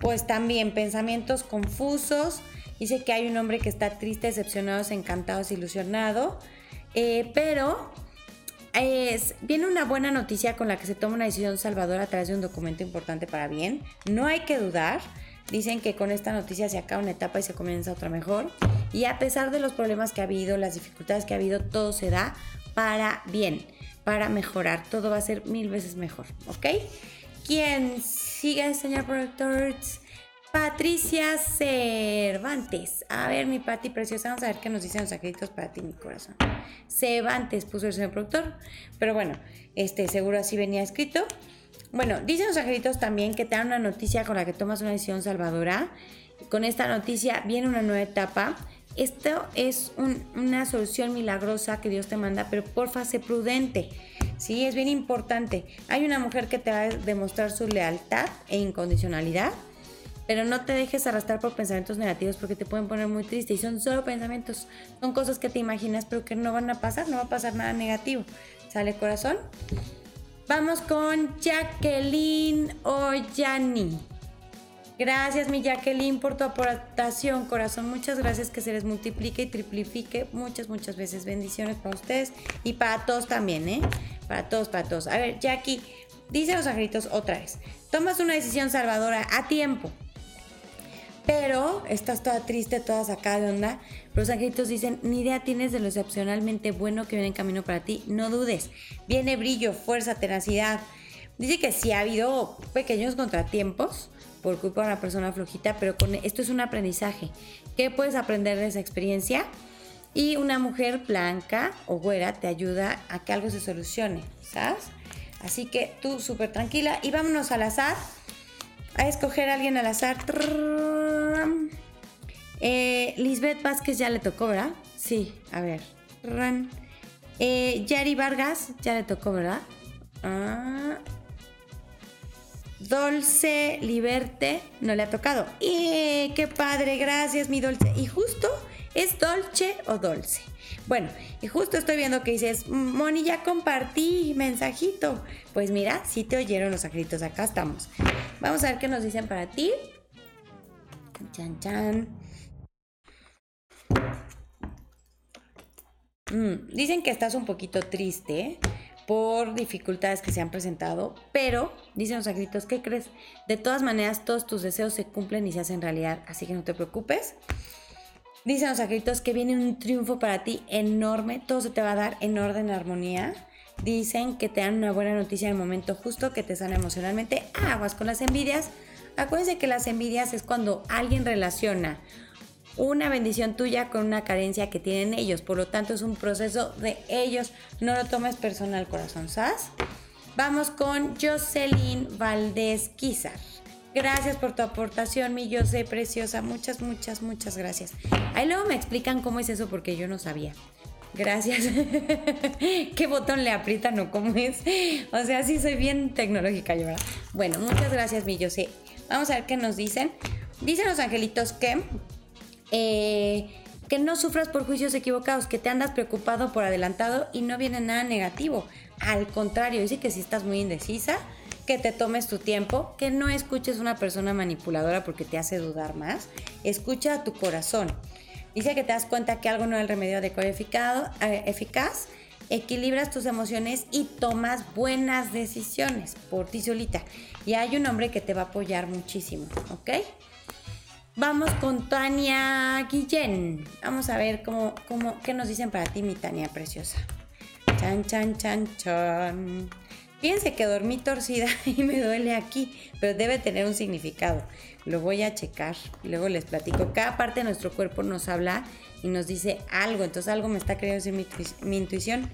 Pues también pensamientos confusos. Dice que hay un hombre que está triste, decepcionado, encantado, ilusionado. Eh, pero viene una buena noticia con la que se toma una decisión salvadora a través de un documento importante para bien. No hay que dudar. Dicen que con esta noticia se acaba una etapa y se comienza otra mejor. Y a pesar de los problemas que ha habido, las dificultades que ha habido, todo se da para bien, para mejorar. Todo va a ser mil veces mejor, ¿ok? ¿Quién sigue, señor productor? Patricia Cervantes. A ver, mi Pati preciosa, vamos a ver qué nos dicen los angelitos para ti, mi corazón. Cervantes puso el señor productor, pero bueno, este seguro así venía escrito. Bueno, dicen los angelitos también que te dan una noticia con la que tomas una decisión salvadora. Con esta noticia viene una nueva etapa. Esto es una solución milagrosa que Dios te manda, pero porfa, sé prudente. Sí, es bien importante. Hay una mujer que te va a demostrar su lealtad e incondicionalidad pero no te dejes arrastrar por pensamientos negativos porque te pueden poner muy triste y son solo pensamientos, son cosas que te imaginas pero que no van a pasar, no va a pasar nada negativo. ¿Sale corazón? Vamos con Jacqueline Ollani. Gracias mi Jacqueline por tu aportación, corazón. Muchas gracias que se les multiplique y triplifique muchas, muchas veces. Bendiciones para ustedes y para todos también, ¿eh? Para todos, para todos. A ver, Jackie, dice los angelitos otra vez. Tomas una decisión salvadora a tiempo pero estás toda triste, toda sacada de onda. Los angelitos dicen, ni idea tienes de lo excepcionalmente bueno que viene en camino para ti. No dudes. Viene brillo, fuerza, tenacidad. Dice que sí ha habido pequeños contratiempos por culpa de una persona flojita, pero con esto es un aprendizaje. ¿Qué puedes aprender de esa experiencia? Y una mujer blanca o güera te ayuda a que algo se solucione, ¿sabes? Así que tú súper tranquila y vámonos al azar a escoger a alguien al azar. Eh, Lisbeth Vázquez ya le tocó, ¿verdad? Sí, a ver. Eh, Yari Vargas ya le tocó, ¿verdad? Ah. Liberte no le ha tocado. ¡Y qué padre! Gracias, mi Dolce. Y justo es Dolce o Dolce. Bueno, y justo estoy viendo que dices, Moni, ya compartí mensajito. Pues mira, sí te oyeron los acritos, acá estamos. Vamos a ver qué nos dicen para ti. Chan, chan. Mm, dicen que estás un poquito triste por dificultades que se han presentado, pero dicen los agritos, ¿qué crees? De todas maneras, todos tus deseos se cumplen y se hacen realidad, así que no te preocupes. Dicen los angelitos que viene un triunfo para ti enorme, todo se te va a dar en orden, armonía. Dicen que te dan una buena noticia en el momento justo, que te sana emocionalmente. Aguas con las envidias. Acuérdense que las envidias es cuando alguien relaciona una bendición tuya con una carencia que tienen ellos. Por lo tanto, es un proceso de ellos. No lo tomes personal, corazón, ¿sabes? Vamos con Jocelyn Valdés Quizar. Gracias por tu aportación, mi yo sé preciosa. Muchas, muchas, muchas gracias. Ahí luego me explican cómo es eso porque yo no sabía. Gracias. ¿Qué botón le aprietan o cómo es? O sea, sí soy bien tecnológica yo, ¿verdad? Bueno, muchas gracias, mi yo sé. Vamos a ver qué nos dicen. Dicen los angelitos que eh, que no sufras por juicios equivocados, que te andas preocupado por adelantado y no viene nada negativo. Al contrario, dice que si estás muy indecisa, que te tomes tu tiempo, que no escuches una persona manipuladora porque te hace dudar más. Escucha a tu corazón. Dice que te das cuenta que algo no es el remedio adecuado eh, eficaz, equilibras tus emociones y tomas buenas decisiones por ti solita. Y hay un hombre que te va a apoyar muchísimo, ¿ok? Vamos con Tania Guillén. Vamos a ver cómo, cómo, qué nos dicen para ti, mi Tania preciosa. Chan, chan, chan, chan. Fíjense que dormí torcida y me duele aquí, pero debe tener un significado. Lo voy a checar y luego les platico. Cada parte de nuestro cuerpo nos habla y nos dice algo, entonces algo me está queriendo decir mi, intuición,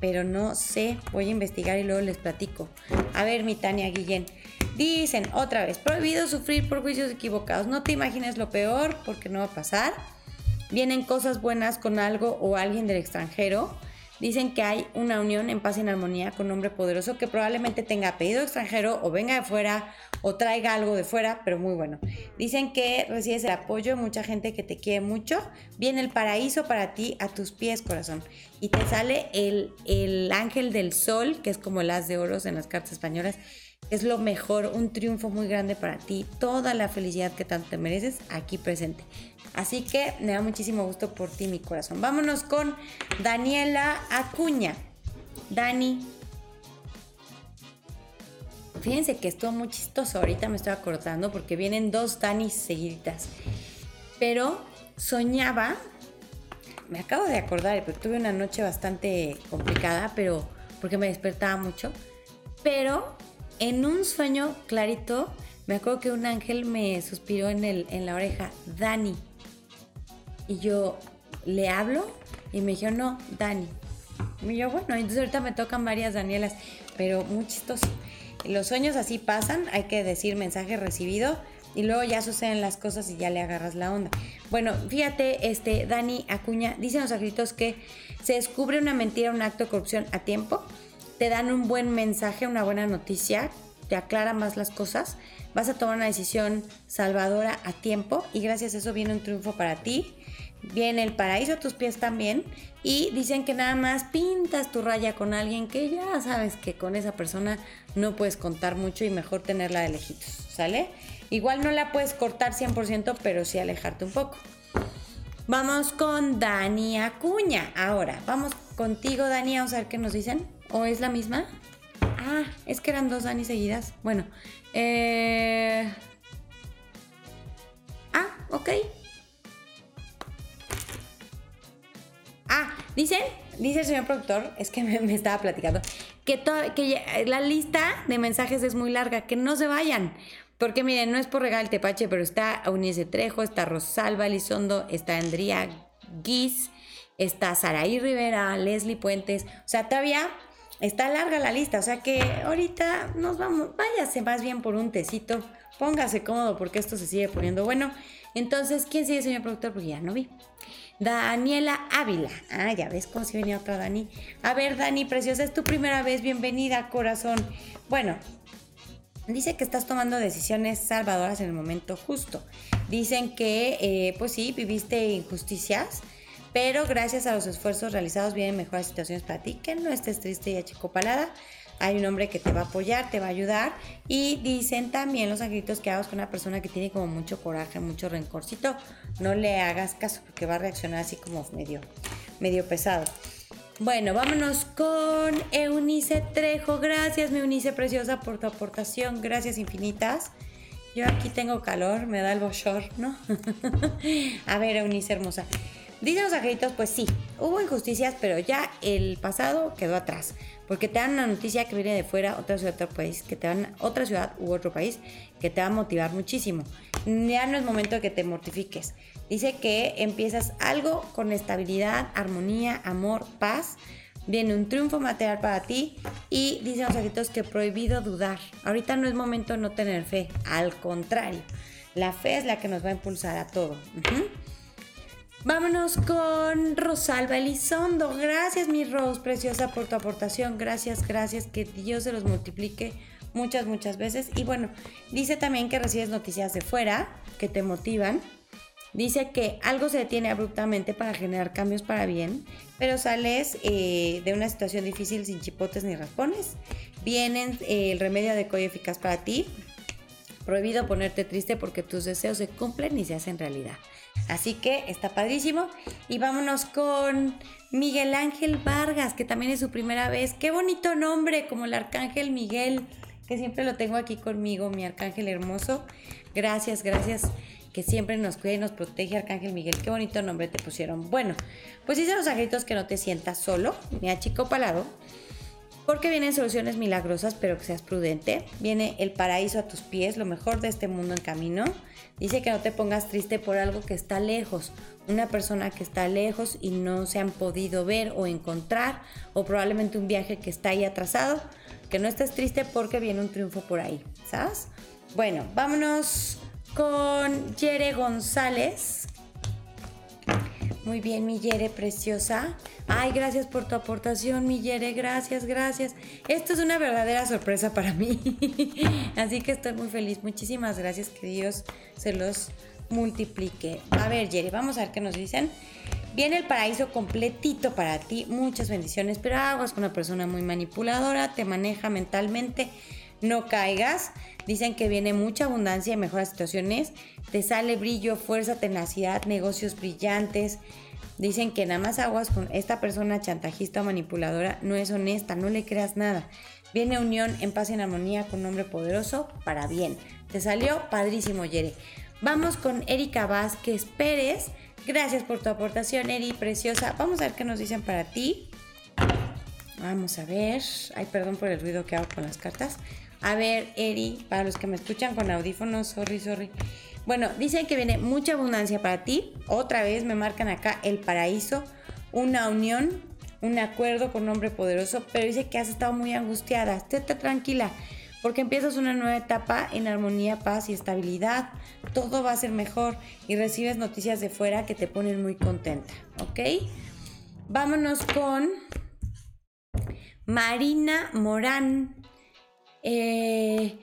pero no sé. Voy a investigar y luego les platico. A ver, mi Tania Guillén. Dicen otra vez, prohibido sufrir por juicios equivocados. No te imagines lo peor porque no va a pasar. Vienen cosas buenas con algo o alguien del extranjero Dicen que hay una unión en paz y en armonía con un hombre poderoso que probablemente tenga apellido extranjero o venga de fuera o traiga algo de fuera, pero muy bueno. Dicen que recibes el apoyo de mucha gente que te quiere mucho. Viene el paraíso para ti a tus pies, corazón. Y te sale el, el ángel del sol, que es como el as de oros en las cartas españolas, es lo mejor, un triunfo muy grande para ti, toda la felicidad que tanto te mereces aquí presente. Así que me da muchísimo gusto por ti, mi corazón. Vámonos con Daniela Acuña. Dani. Fíjense que estuvo muy chistoso. Ahorita me estoy acordando porque vienen dos Danis seguiditas. Pero soñaba, me acabo de acordar, pero tuve una noche bastante complicada, pero porque me despertaba mucho. Pero en un sueño clarito, me acuerdo que un ángel me suspiró en, el, en la oreja, Dani. Y yo le hablo y me dijo, no, Dani. Y yo, bueno, entonces ahorita me tocan varias Danielas, pero muy chistoso. Los sueños así pasan, hay que decir mensaje recibido y luego ya suceden las cosas y ya le agarras la onda. Bueno, fíjate, este Dani Acuña dice en los escritos que se descubre una mentira, un acto de corrupción a tiempo, te dan un buen mensaje, una buena noticia, te aclara más las cosas, vas a tomar una decisión salvadora a tiempo y gracias a eso viene un triunfo para ti viene el paraíso a tus pies también y dicen que nada más pintas tu raya con alguien que ya sabes que con esa persona no puedes contar mucho y mejor tenerla de lejitos, ¿sale? Igual no la puedes cortar 100%, pero sí alejarte un poco. Vamos con Dani Acuña. Ahora, vamos contigo, Dani, a ver qué nos dicen. ¿O es la misma? Ah, es que eran dos Dani seguidas. Bueno, eh... Ah, ok. Ah, dicen, dice el señor productor, es que me, estaba platicando, que, que la lista de mensajes es muy larga, que no se vayan. Porque miren, no es por regal tepache, pero está Eunice Trejo, está Rosalba Elizondo, está Andrea Guis, está Saraí Rivera, Leslie Puentes. O sea, todavía está larga la lista. O sea que ahorita nos vamos, váyase más bien por un tecito, póngase cómodo porque esto se sigue poniendo bueno. Entonces, ¿quién sigue, señor productor? Porque ya no vi. Daniela Ávila. Ah, ya ves cómo si venía otra Dani. A ver, Dani, preciosa, es tu primera vez. Bienvenida, corazón. Bueno, dice que estás tomando decisiones salvadoras en el momento justo. Dicen que, eh, pues sí, viviste injusticias, pero gracias a los esfuerzos realizados vienen mejores situaciones para ti. Que no estés triste y achicopalada hay un hombre que te va a apoyar, te va a ayudar. Y dicen también los angelitos que hagas con una persona que tiene como mucho coraje, mucho rencorcito. No le hagas caso porque va a reaccionar así como medio, medio pesado. Bueno, vámonos con Eunice Trejo. Gracias, mi Eunice preciosa, por tu aportación. Gracias infinitas. Yo aquí tengo calor, me da el bochor, ¿no? a ver, Eunice hermosa. Dicen los angelitos, pues sí, hubo injusticias, pero ya el pasado quedó atrás. Porque te dan una noticia que viene de fuera, otra ciudad, otro país, que te dan otra ciudad u otro país, que te va a motivar muchísimo. Ya no es momento de que te mortifiques. Dice que empiezas algo con estabilidad, armonía, amor, paz. Viene un triunfo material para ti y dicen los ojitos que prohibido dudar. Ahorita no es momento no tener fe, al contrario. La fe es la que nos va a impulsar a todo. Vámonos con Rosalba Elizondo. Gracias, mi Rose, preciosa, por tu aportación. Gracias, gracias. Que Dios se los multiplique muchas, muchas veces. Y bueno, dice también que recibes noticias de fuera que te motivan. Dice que algo se detiene abruptamente para generar cambios para bien, pero sales eh, de una situación difícil sin chipotes ni raspones. Vienen eh, el remedio adecuado eficaz para ti. Prohibido ponerte triste porque tus deseos se cumplen y se hacen realidad. Así que está padrísimo. Y vámonos con Miguel Ángel Vargas, que también es su primera vez. Qué bonito nombre, como el Arcángel Miguel, que siempre lo tengo aquí conmigo, mi Arcángel hermoso. Gracias, gracias, que siempre nos cuida y nos protege, Arcángel Miguel. Qué bonito nombre te pusieron. Bueno, pues dice los angelitos que no te sientas solo, ni chico palado. Porque vienen soluciones milagrosas, pero que seas prudente. Viene el paraíso a tus pies, lo mejor de este mundo en camino. Dice que no te pongas triste por algo que está lejos, una persona que está lejos y no se han podido ver o encontrar, o probablemente un viaje que está ahí atrasado, que no estés triste porque viene un triunfo por ahí, ¿sabes? Bueno, vámonos con Yere González. Muy bien, mi preciosa. Ay, gracias por tu aportación, mi. Gracias, gracias. Esto es una verdadera sorpresa para mí. Así que estoy muy feliz. Muchísimas gracias. Que Dios se los multiplique. A ver, Yere, vamos a ver qué nos dicen. Viene el paraíso completito para ti. Muchas bendiciones. Pero aguas con una persona muy manipuladora. Te maneja mentalmente. No caigas. Dicen que viene mucha abundancia y mejoras situaciones. Te sale brillo, fuerza, tenacidad, negocios brillantes. Dicen que nada más aguas con esta persona chantajista o manipuladora no es honesta, no le creas nada. Viene unión en paz y en armonía con un hombre poderoso para bien. Te salió padrísimo, Yere. Vamos con Erika Vázquez Pérez. Gracias por tu aportación, Eri, preciosa. Vamos a ver qué nos dicen para ti. Vamos a ver. Ay, perdón por el ruido que hago con las cartas. A ver, Eri, para los que me escuchan con audífonos, sorry, sorry. Bueno, dicen que viene mucha abundancia para ti. Otra vez me marcan acá el paraíso, una unión un acuerdo con un hombre poderoso, pero dice que has estado muy angustiada. Esté tranquila, porque empiezas una nueva etapa en armonía, paz y estabilidad. Todo va a ser mejor y recibes noticias de fuera que te ponen muy contenta, ¿ok? Vámonos con Marina Morán. Eh,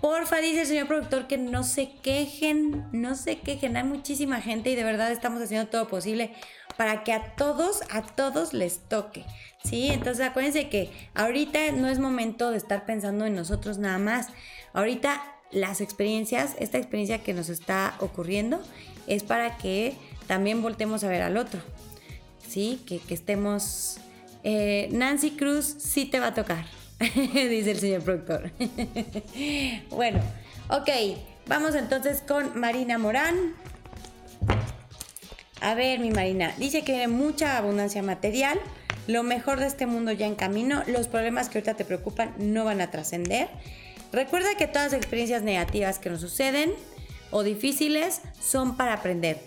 Porfa, dice el señor productor que no se quejen, no se quejen. Hay muchísima gente y de verdad estamos haciendo todo posible para que a todos, a todos les toque. ¿Sí? Entonces acuérdense que ahorita no es momento de estar pensando en nosotros nada más. Ahorita las experiencias, esta experiencia que nos está ocurriendo es para que también voltemos a ver al otro. ¿Sí? Que, estemos... Eh, Nancy Cruz sí te va a tocar, dice el señor productor. bueno, ok, vamos entonces con Marina Morán. A ver, mi Marina, dice que hay mucha abundancia material, lo mejor de este mundo ya en camino, los problemas que ahorita te preocupan no van a trascender. Recuerda que todas las experiencias negativas que nos suceden o difíciles son para aprender.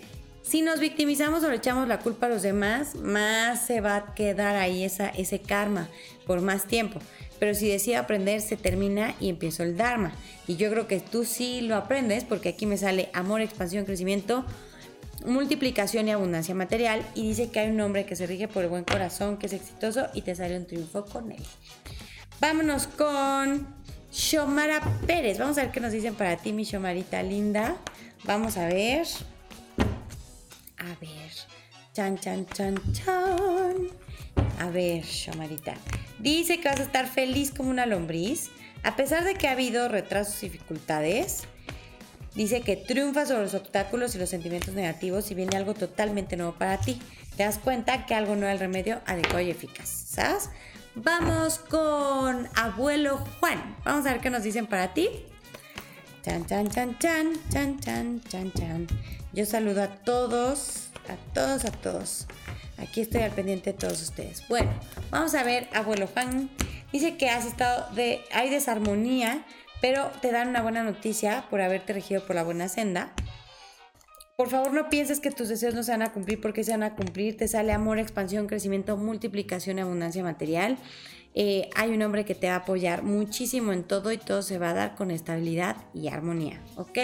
Si nos victimizamos o le echamos la culpa a los demás, más se va a quedar ahí esa, ese karma por más tiempo. Pero si decide aprender, se termina y empiezo el Dharma. Y yo creo que tú sí lo aprendes porque aquí me sale amor, expansión, crecimiento, multiplicación y abundancia material y dice que hay un hombre que se rige por el buen corazón, que es exitoso y te sale un triunfo con él. Vámonos con Shomara Pérez. Vamos a ver qué nos dicen para ti, mi Shomarita linda. Vamos a ver. A ver. Chan, chan, chan, chan. A ver, Shomarita. Dice que vas a estar feliz como una lombriz. A pesar de que ha habido retrasos y dificultades, dice que triunfa sobre los obstáculos y los sentimientos negativos y viene algo totalmente nuevo para ti. Te das cuenta que algo no es el remedio adecuado y eficaz, ¿sabes? Vamos con abuelo Juan. Vamos a ver qué nos dicen para ti. Chan, chan, chan, chan, chan, chan, chan, chan. Yo saludo a todos, a todos, a todos. Aquí estoy al pendiente de todos ustedes. Bueno, vamos a ver, abuelo Juan. Dice que has estado de, hay desarmonía pero te dan una buena noticia por haberte regido por la buena senda. Por favor, no pienses que tus deseos no se van a cumplir porque se van a cumplir. Te sale amor, expansión, crecimiento, multiplicación abundancia material. Eh, hay un hombre que te va a apoyar muchísimo en todo y todo se va a dar con estabilidad y armonía. ¿Ok?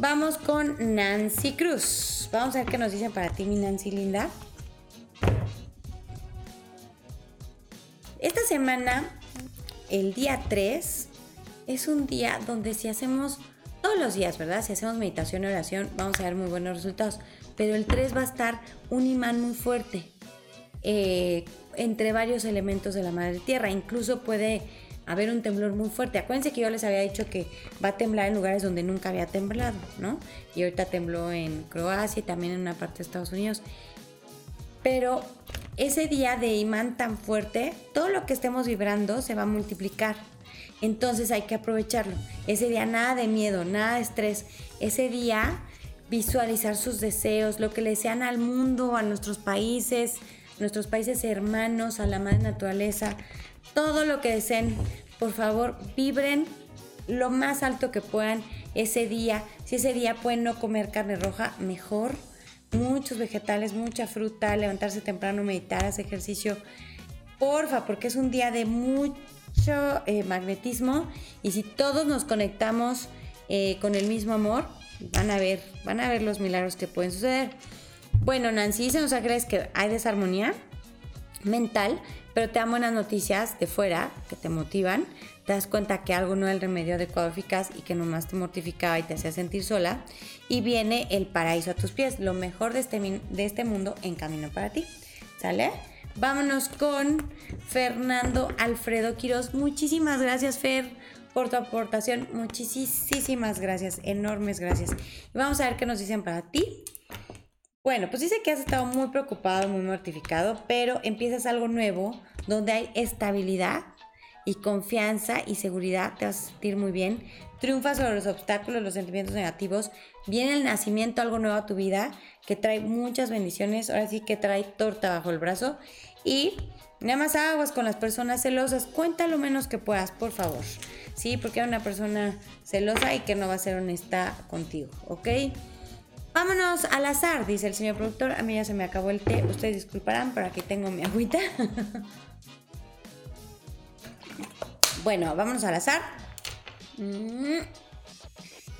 Vamos con Nancy Cruz. Vamos a ver qué nos dicen para ti, mi Nancy linda. Esta semana, el día 3, es un día donde si hacemos todos los días, ¿verdad? Si hacemos meditación y oración, vamos a ver muy buenos resultados. Pero el 3 va a estar un imán muy fuerte eh, entre varios elementos de la madre tierra. Incluso puede haber un temblor muy fuerte. Acuérdense que yo les había dicho que va a temblar en lugares donde nunca había temblado, ¿no? Y ahorita tembló en Croacia y también en una parte de Estados Unidos. Pero ese día de imán tan fuerte, todo lo que estemos vibrando se va a multiplicar. Entonces hay que aprovecharlo. Ese día nada de miedo, nada de estrés. Ese día visualizar sus deseos, lo que le desean al mundo, a nuestros países, nuestros países hermanos, a la madre naturaleza, todo lo que deseen. Por favor, vibren lo más alto que puedan ese día. Si ese día pueden no comer carne roja, mejor. Muchos vegetales, mucha fruta, levantarse temprano, meditar, hacer ejercicio. Porfa, porque es un día de mucho eh, magnetismo y si todos nos conectamos eh, con el mismo amor, van a ver, van a ver los milagros que pueden suceder. Bueno, Nancy se nos crees que hay desarmonía mental, pero te dan buenas noticias de fuera que te motivan. Te das cuenta que algo no es el remedio adecuado eficaz y que nomás te mortificaba y te hacía sentir sola. Y viene el paraíso a tus pies, lo mejor de este, de este mundo en camino para ti. ¿Sale? vámonos con Fernando Alfredo Quiroz. Muchísimas gracias, Fer, por tu aportación. Muchísimas gracias, enormes gracias. Y vamos a ver qué nos dicen para ti. Bueno, pues dice que has estado muy preocupado, muy mortificado, pero empiezas algo nuevo donde hay estabilidad y confianza y seguridad, te vas a sentir muy bien. Triunfas sobre los obstáculos, los sentimientos negativos. Viene el nacimiento, algo nuevo a tu vida que trae muchas bendiciones. Ahora sí que trae torta bajo el brazo. Y nada más aguas con las personas celosas. Cuenta lo menos que puedas, por favor. Sí, porque hay una persona celosa y que no va a ser honesta contigo, ¿ok? Vámonos al azar, dice el señor productor. A mí ya se me acabó el té. Ustedes disculparán, pero aquí tengo mi agüita. bueno, vámonos al azar. Mm.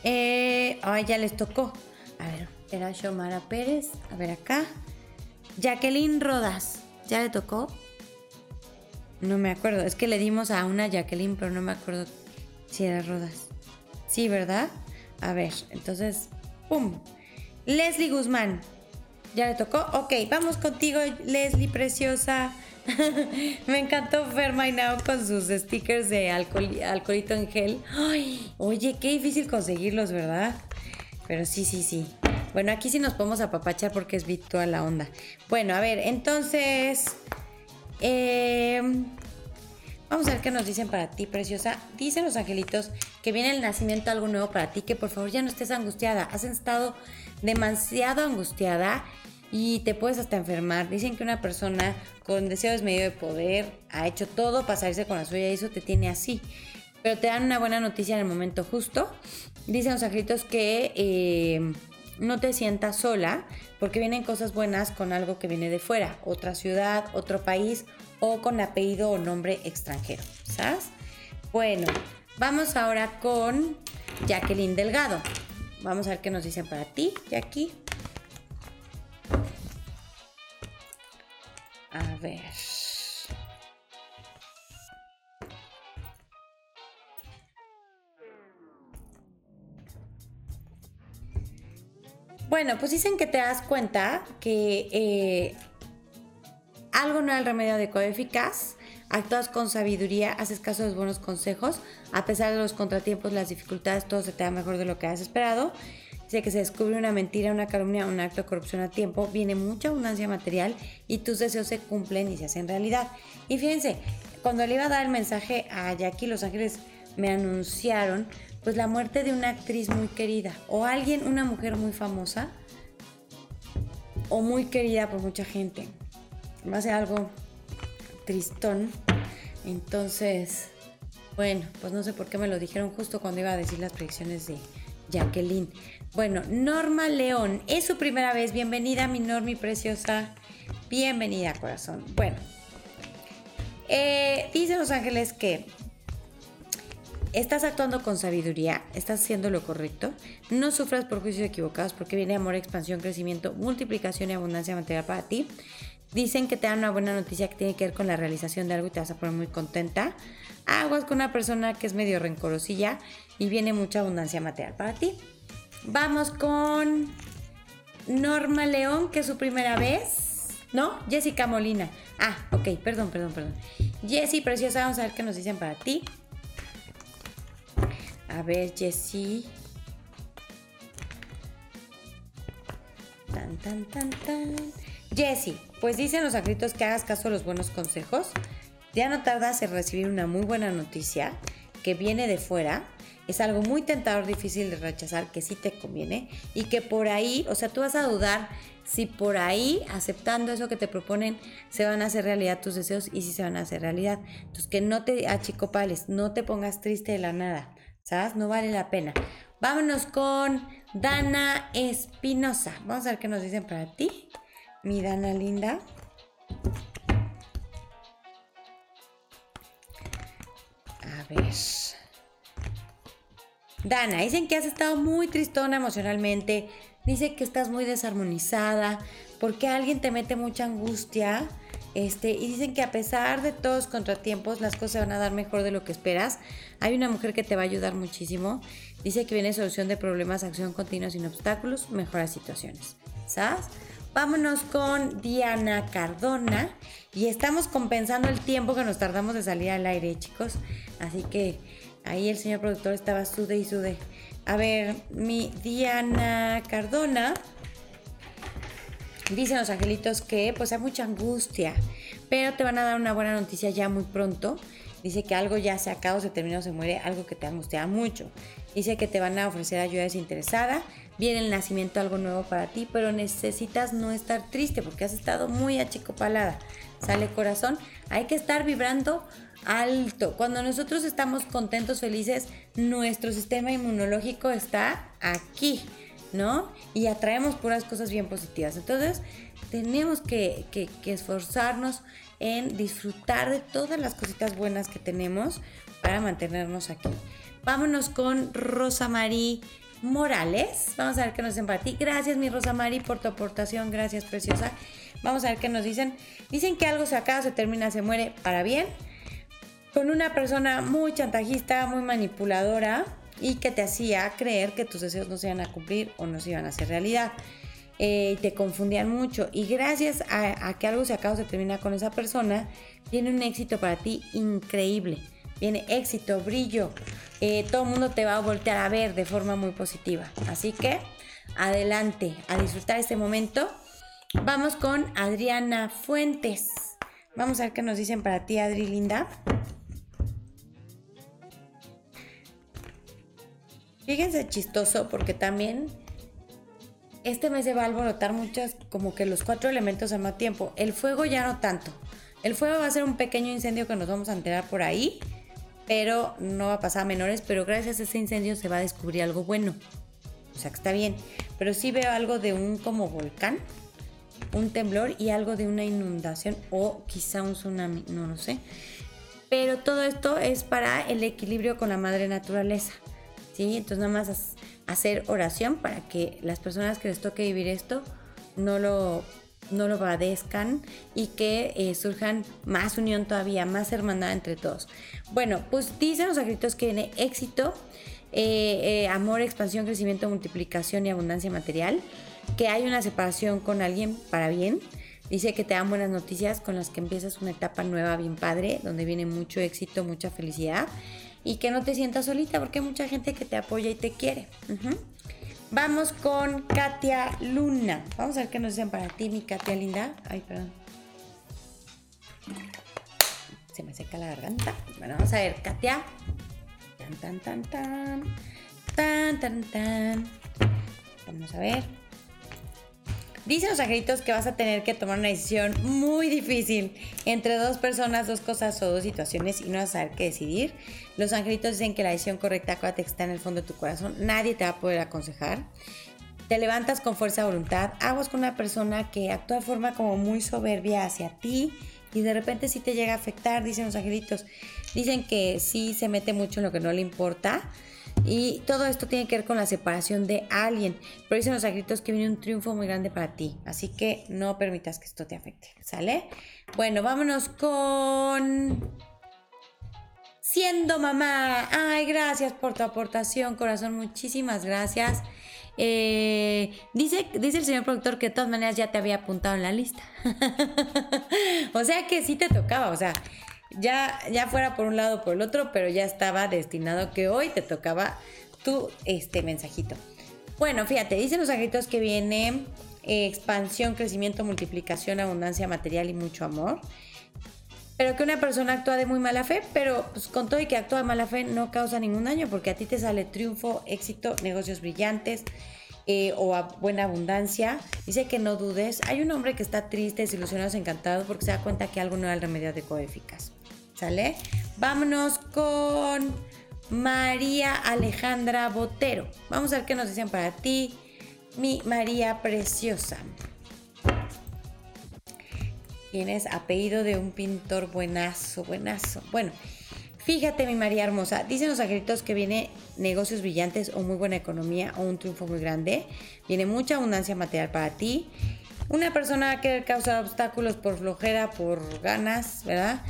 Eh, ay, ya les tocó. A ver, era Xomara Pérez. A ver acá. Jacqueline Rodas. ¿Ya le tocó? No me acuerdo. Es que le dimos a una Jacqueline, pero no me acuerdo si era Rodas. Sí, ¿verdad? A ver, entonces, ¡pum! Leslie Guzmán. ¿Ya le tocó? Ok, vamos contigo, Leslie, preciosa. Me encantó Fer Now con sus stickers de alcoholito en gel. Oye, qué difícil conseguirlos, ¿verdad? Pero sí, sí, sí. Bueno, aquí sí nos podemos apapachar porque es virtual la onda. Bueno, a ver, entonces... Em, vamos a ver qué nos dicen para ti, preciosa. Dicen los angelitos que viene el nacimiento algo nuevo para ti, que por favor ya no estés angustiada. Has estado demasiado angustiada y te puedes hasta enfermar. Dicen que una persona con deseo desmedido de poder ha hecho todo para salirse con la suya y eso te tiene así. Pero te dan una buena noticia en el momento justo. Dicen los angelitos que eh, no te sientas sola porque vienen cosas buenas con algo que viene de fuera, otra ciudad, otro país o con apellido o nombre extranjero, ¿sabes? Bueno, vamos ahora con Jacqueline Delgado. Vamos a ver qué nos dicen para ti, Jackie. A ver. Bueno, pues dicen que te das cuenta que eh, algo no es el remedio adecuado eficaz, actúas con sabiduría, haces caso de los buenos consejos, a pesar de los contratiempos, las dificultades, todo se te da mejor de lo que has esperado. Dice que se descubre una mentira, una calumnia, un acto de corrupción a tiempo, viene mucha abundancia material y tus deseos se cumplen y se hacen realidad. Y fíjense, cuando le iba a dar el mensaje a Jackie, los ángeles me anunciaron pues la muerte de una actriz muy querida o alguien, una mujer muy famosa o muy querida por mucha gente. Va a ser algo tristón. Entonces, bueno, pues no sé por qué me lo dijeron justo cuando iba a decir las predicciones de Jacqueline. Bueno, Norma León, es su primera vez. Bienvenida, mi Normi preciosa. Bienvenida, corazón. Bueno, eh, dicen los ángeles que estás actuando con sabiduría, estás haciendo lo correcto, no sufras por juicios equivocados porque viene amor, expansión, crecimiento, multiplicación y abundancia material para ti. Dicen que te dan una buena noticia que tiene que ver con la realización de algo y te vas a poner muy contenta. Aguas con una persona que es medio rencorosilla y viene mucha abundancia material para ti. Vamos con Norma León, que es su primera vez. ¿No? Jessica Molina. Ah, ok, perdón, perdón, perdón. Jessie, preciosa, vamos a ver qué nos dicen para ti. A ver, Jessie. Tan, tan, tan, tan. Jessie, pues dicen los escritos que hagas caso a los buenos consejos. Ya no tardas en recibir una muy buena noticia que viene de fuera. Es algo muy tentador, difícil de rechazar, que sí te conviene y que por ahí, o sea, tú vas a dudar si por ahí, aceptando eso que te proponen, se van a hacer realidad tus deseos y si se van a hacer realidad. Entonces, que no te achicopales, no te pongas triste de la nada. ¿sabes? No vale la pena. Vámonos con Dana Espinosa. Vamos a ver qué nos dicen para ti, mi Dana linda. A ver. Dana, dicen que has estado muy tristona emocionalmente. Dice que estás muy desarmonizada porque alguien te mete mucha angustia este, y dicen que a pesar de todos los contratiempos, las cosas van a dar mejor de lo que esperas. Hay una mujer que te va a ayudar muchísimo. Dice que viene solución de problemas, acción continua sin obstáculos, mejora situaciones. ¿Sabes? Vámonos con Diana Cardona. Y estamos compensando el tiempo que nos tardamos de salir al aire, chicos. Así que ahí el señor productor estaba sude y sude. A ver, mi Diana Cardona. Dicen los angelitos que pues hay mucha angustia, pero te van a dar una buena noticia ya muy pronto. Dice que algo ya se acabó, se terminó, se muere, algo que te angustia mucho. Dice que te van a ofrecer ayuda desinteresada, viene el nacimiento algo nuevo para ti, pero necesitas no estar triste porque has estado muy achicopalada. Sale corazón, hay que estar vibrando alto. Cuando nosotros estamos contentos, felices, nuestro sistema inmunológico está aquí, ¿no? Y atraemos puras cosas bien positivas. Entonces, tenemos que, esforzarnos en disfrutar de todas las cositas buenas que tenemos para mantenernos aquí. Vámonos con Rosa Morales. Vamos a ver qué nos dicen para ti. Gracias, mi Rosa María, por tu aportación. Gracias, preciosa. Vamos a ver qué nos dicen. Dicen que algo se acaba, se termina, se muere para bien. Con una persona muy chantajista, muy manipuladora y que te hacía creer que tus deseos no se iban a cumplir o no se iban a hacer realidad. Eh, te confundían mucho. Y gracias a, que algo se acaba, se termina con esa persona, viene un éxito para ti increíble. Viene éxito, brillo. Eh, todo el mundo te va a voltear a ver de forma muy positiva. Así que adelante a disfrutar este momento. Vamos con Adriana Fuentes. Vamos a ver qué nos dicen para ti, Adri Linda. Fíjense chistoso porque también este mes se va a alborotar muchas, como que los cuatro elementos al mismo tiempo. El fuego ya no tanto. El fuego va a ser un pequeño incendio que nos vamos a enterar por ahí, pero no va a pasar a menores, pero gracias a ese incendio se va a descubrir algo bueno. O sea que está bien. Pero sí veo algo de un como volcán, un temblor y algo de una inundación o quizá un tsunami, no lo sé. Pero todo esto es para el equilibrio con la madre naturaleza. Entonces nada más hacer oración para que las personas que les toque vivir esto no lo, no lo padezcan y que eh, surjan más unión todavía, más hermandad entre todos. Bueno, pues dicen los escritos que viene éxito, eh, eh, amor, expansión, crecimiento, multiplicación y abundancia material, que hay una separación con alguien para bien. Dice que te dan buenas noticias con las que empiezas una etapa nueva bien padre, donde viene mucho éxito, mucha felicidad y que no te sientas solita porque hay mucha gente que te apoya y te quiere. Vamos con Katia Luna. Vamos a ver qué nos dicen para ti, mi Katia linda. Ay, perdón. Se me seca la garganta. Bueno, vamos a ver, Katia. Tan, tan, tan, tan. Tan, tan. Vamos a ver. Dicen los angelitos que vas a tener que tomar una decisión muy difícil entre dos personas, dos cosas o dos situaciones y no vas a saber qué decidir. Los angelitos dicen que la decisión correcta, acuérdate está en el fondo de tu corazón, nadie te va a poder aconsejar. Te levantas con fuerza de voluntad, aguas con una persona que actúa de forma como muy soberbia hacia ti y de repente sí te llega a afectar, dicen los angelitos. Dicen que sí se mete mucho en lo que no le importa y todo esto tiene que ver con la separación de alguien. Pero dicen los agritos que viene un triunfo muy grande para ti. Así que no permitas que esto te afecte. ¿Sale? Bueno, vámonos con... Siendo mamá. Ay, gracias por tu aportación, corazón. Muchísimas gracias. Eh, dice, dice el señor productor que de todas maneras ya te había apuntado en la lista. o sea que sí te tocaba. O sea, ya, ya fuera por un lado o por el otro, pero ya estaba destinado que hoy te tocaba tu este mensajito. Bueno, fíjate, dicen los agritos que viene eh, expansión, crecimiento, multiplicación, abundancia material y mucho amor. Pero que una persona actúa de muy mala fe, pero pues, con todo y que actúa de mala fe no causa ningún daño porque a ti te sale triunfo, éxito, negocios brillantes, eh, o buena abundancia. Dice que no dudes. Hay un hombre que está triste, desilusionado, encantado porque se da cuenta que algo no era el remedio de eficaz. Vámonos con María Alejandra Botero. Vamos a ver qué nos dicen para ti, mi María Preciosa. Tienes apellido de un pintor buenazo, buenazo. Bueno, fíjate mi María hermosa, dicen los agritos que viene negocios brillantes o muy buena economía o un triunfo muy grande. Viene mucha abundancia material para ti. Una persona que causa obstáculos por flojera, por ganas, ¿verdad?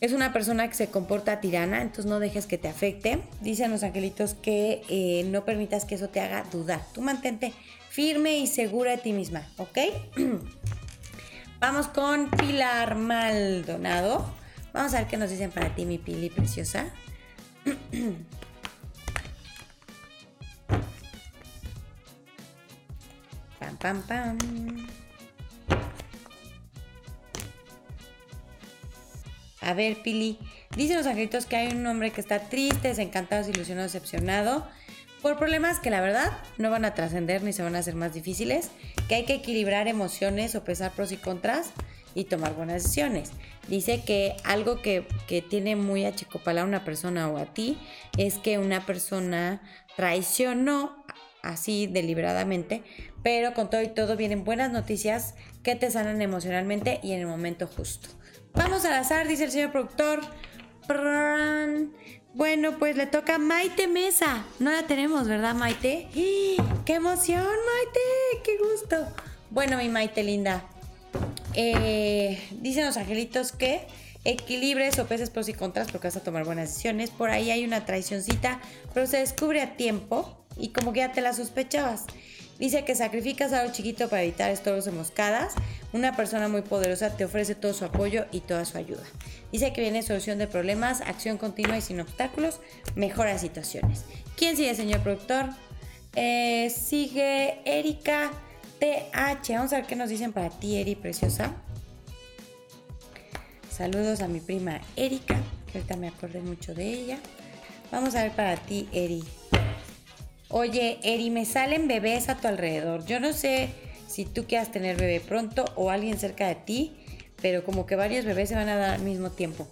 Es una persona que se comporta tirana, entonces no dejes que te afecte. Dicen los angelitos que eh, no permitas que eso te haga dudar. Tú mantente firme y segura de ti misma, ¿ok? Vamos con Pilar Maldonado. Vamos a ver qué nos dicen para ti, mi Pili preciosa. pam, pam, pam. A ver, Pili. Dicen los angelitos que hay un hombre que está triste, desencantado, desilusionado, decepcionado por problemas que la verdad no van a trascender ni se van a hacer más difíciles, que hay que equilibrar emociones o pesar pros y contras y tomar buenas decisiones. Dice que algo que, tiene muy achicopalada a una persona o a ti es que una persona traicionó así deliberadamente, pero con todo y todo vienen buenas noticias que te sanan emocionalmente y en el momento justo. Vamos al azar, dice el señor productor. Bueno, pues le toca a Maite Mesa. No la tenemos, ¿verdad, Maite? ¡Qué emoción, Maite! ¡Qué gusto! Bueno, mi Maite linda. Eh, dicen los angelitos que equilibres o peces pros y contras porque vas a tomar buenas decisiones. Por ahí hay una traicioncita, pero se descubre a tiempo y como que ya te la sospechabas. Dice que sacrificas algo chiquito para evitar estorbos de moscadas. Una persona muy poderosa te ofrece todo su apoyo y toda su ayuda. Dice que viene solución de problemas, acción continua y sin obstáculos, mejora situaciones. ¿Quién sigue, señor productor? Eh, sigue Erika TH. Vamos a ver qué nos dicen para ti, Eri, preciosa. Saludos a mi prima Erika, que ahorita me acordé mucho de ella. Vamos a ver para ti, Eri. Oye, Eri, me salen bebés a tu alrededor. Yo no sé si tú quieras tener bebé pronto o alguien cerca de ti, pero como que varios bebés se van a dar al mismo tiempo.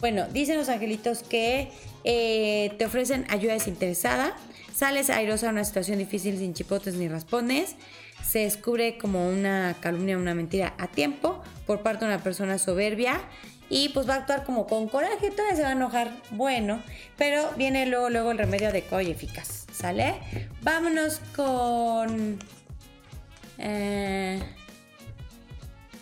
Bueno, dicen los angelitos que eh, te ofrecen ayuda desinteresada, sales airosa a una situación difícil sin chipotes ni raspones, se descubre como una calumnia, una mentira a tiempo por parte de una persona soberbia y pues va a actuar como con coraje, todavía se va a enojar, bueno, pero viene luego, luego el remedio adecuado y eficaz, ¿sale? Vámonos con... Eh,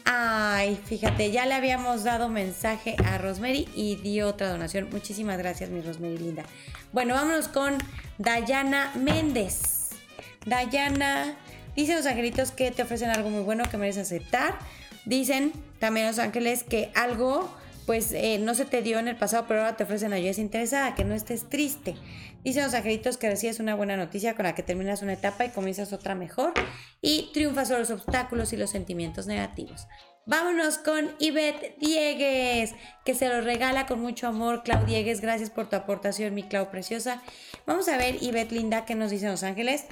ay, fíjate, ya le habíamos dado mensaje a Rosemary y dio otra donación. Muchísimas gracias, mi Rosemary linda. Bueno, vámonos con Dayana Méndez. Dayana, dice los angelitos que te ofrecen algo muy bueno que mereces aceptar. Dicen también los ángeles que algo pues eh, no se te dio en el pasado, pero ahora te ofrecen ayuda interesada, que no estés triste. Dicen los angelitos que recibes una buena noticia con la que terminas una etapa y comienzas otra mejor y triunfas sobre los obstáculos y los sentimientos negativos. Vámonos con Ivette Diegues, que se lo regala con mucho amor. Clau Diegues, gracias por tu aportación, mi Clau preciosa. Vamos a ver, Ivette Linda, qué nos dicen los ángeles.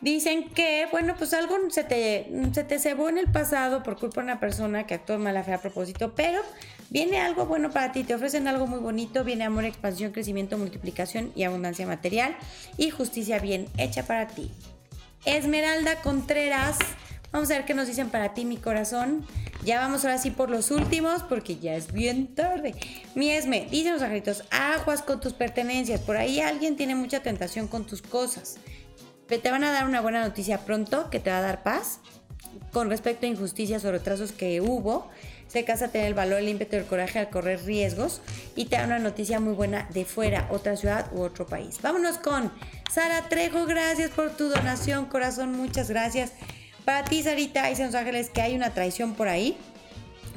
Dicen que, bueno, pues algo se te, se te cebó en el pasado por culpa de una persona que actuó mala fe a propósito, pero viene algo bueno para ti, te ofrecen algo muy bonito, viene amor, expansión, crecimiento, multiplicación y abundancia material y justicia bien hecha para ti. Esmeralda Contreras, vamos a ver qué nos dicen para ti, mi corazón. Ya vamos ahora sí por los últimos porque ya es bien tarde. Mi Esme, dicen los angelitos, aguas con tus pertenencias, por ahí alguien tiene mucha tentación con tus cosas. Te van a dar una buena noticia pronto que te va a dar paz con respecto a injusticias o retrasos que hubo. Se casa tener el valor, el ímpetu el coraje al correr riesgos y te da una noticia muy buena de fuera, otra ciudad u otro país. Vámonos con Sara Trejo, gracias por tu donación, corazón, muchas gracias. Para ti, Sarita, dice Los Ángeles que hay una traición por ahí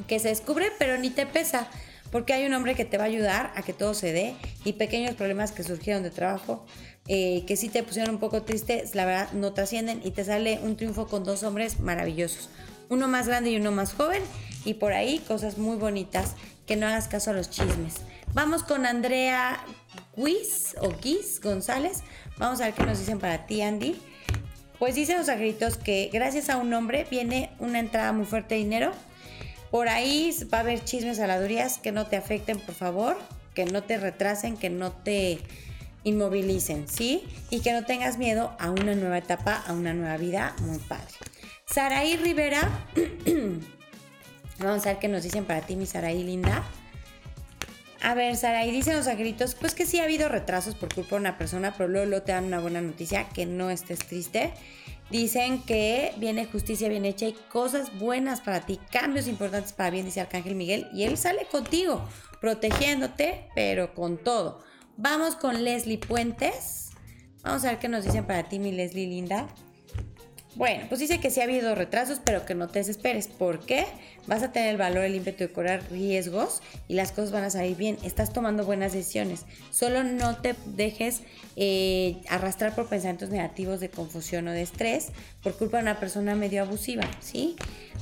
que se descubre, pero ni te pesa porque hay un hombre que te va a ayudar a que todo se dé y pequeños problemas que surgieron de trabajo eh, que sí te pusieron un poco triste, la verdad no trascienden y te sale un triunfo con dos hombres maravillosos, uno más grande y uno más joven y por ahí cosas muy bonitas, que no hagas caso a los chismes. Vamos con Andrea Guis o Guis González, vamos a ver qué nos dicen para ti Andy. Pues dicen los agritos que gracias a un hombre viene una entrada muy fuerte de dinero. Por ahí va a haber chismes, aladurías que no te afecten, por favor, que no te retrasen, que no te inmovilicen, ¿sí? Y que no tengas miedo a una nueva etapa, a una nueva vida muy padre. Saraí Rivera, vamos a ver qué nos dicen para ti, mi Saraí linda. A ver, Saraí, dicen los angelitos, pues que sí ha habido retrasos por culpa de una persona, pero luego, te dan una buena noticia, que no estés triste. Dicen que viene justicia bien hecha y cosas buenas para ti, cambios importantes para bien, dice Arcángel Miguel, y él sale contigo, protegiéndote, pero con todo. Vamos con Leslie Puentes. Vamos a ver qué nos dicen para ti, mi Leslie linda. Bueno, pues dice que sí ha habido retrasos, pero que no te desesperes. ¿Por qué? Vas a tener el valor, el ímpetu de correr riesgos y las cosas van a salir bien. Estás tomando buenas decisiones. Solo no te dejes eh, arrastrar por pensamientos negativos de confusión o de estrés por culpa de una persona medio abusiva, ¿sí?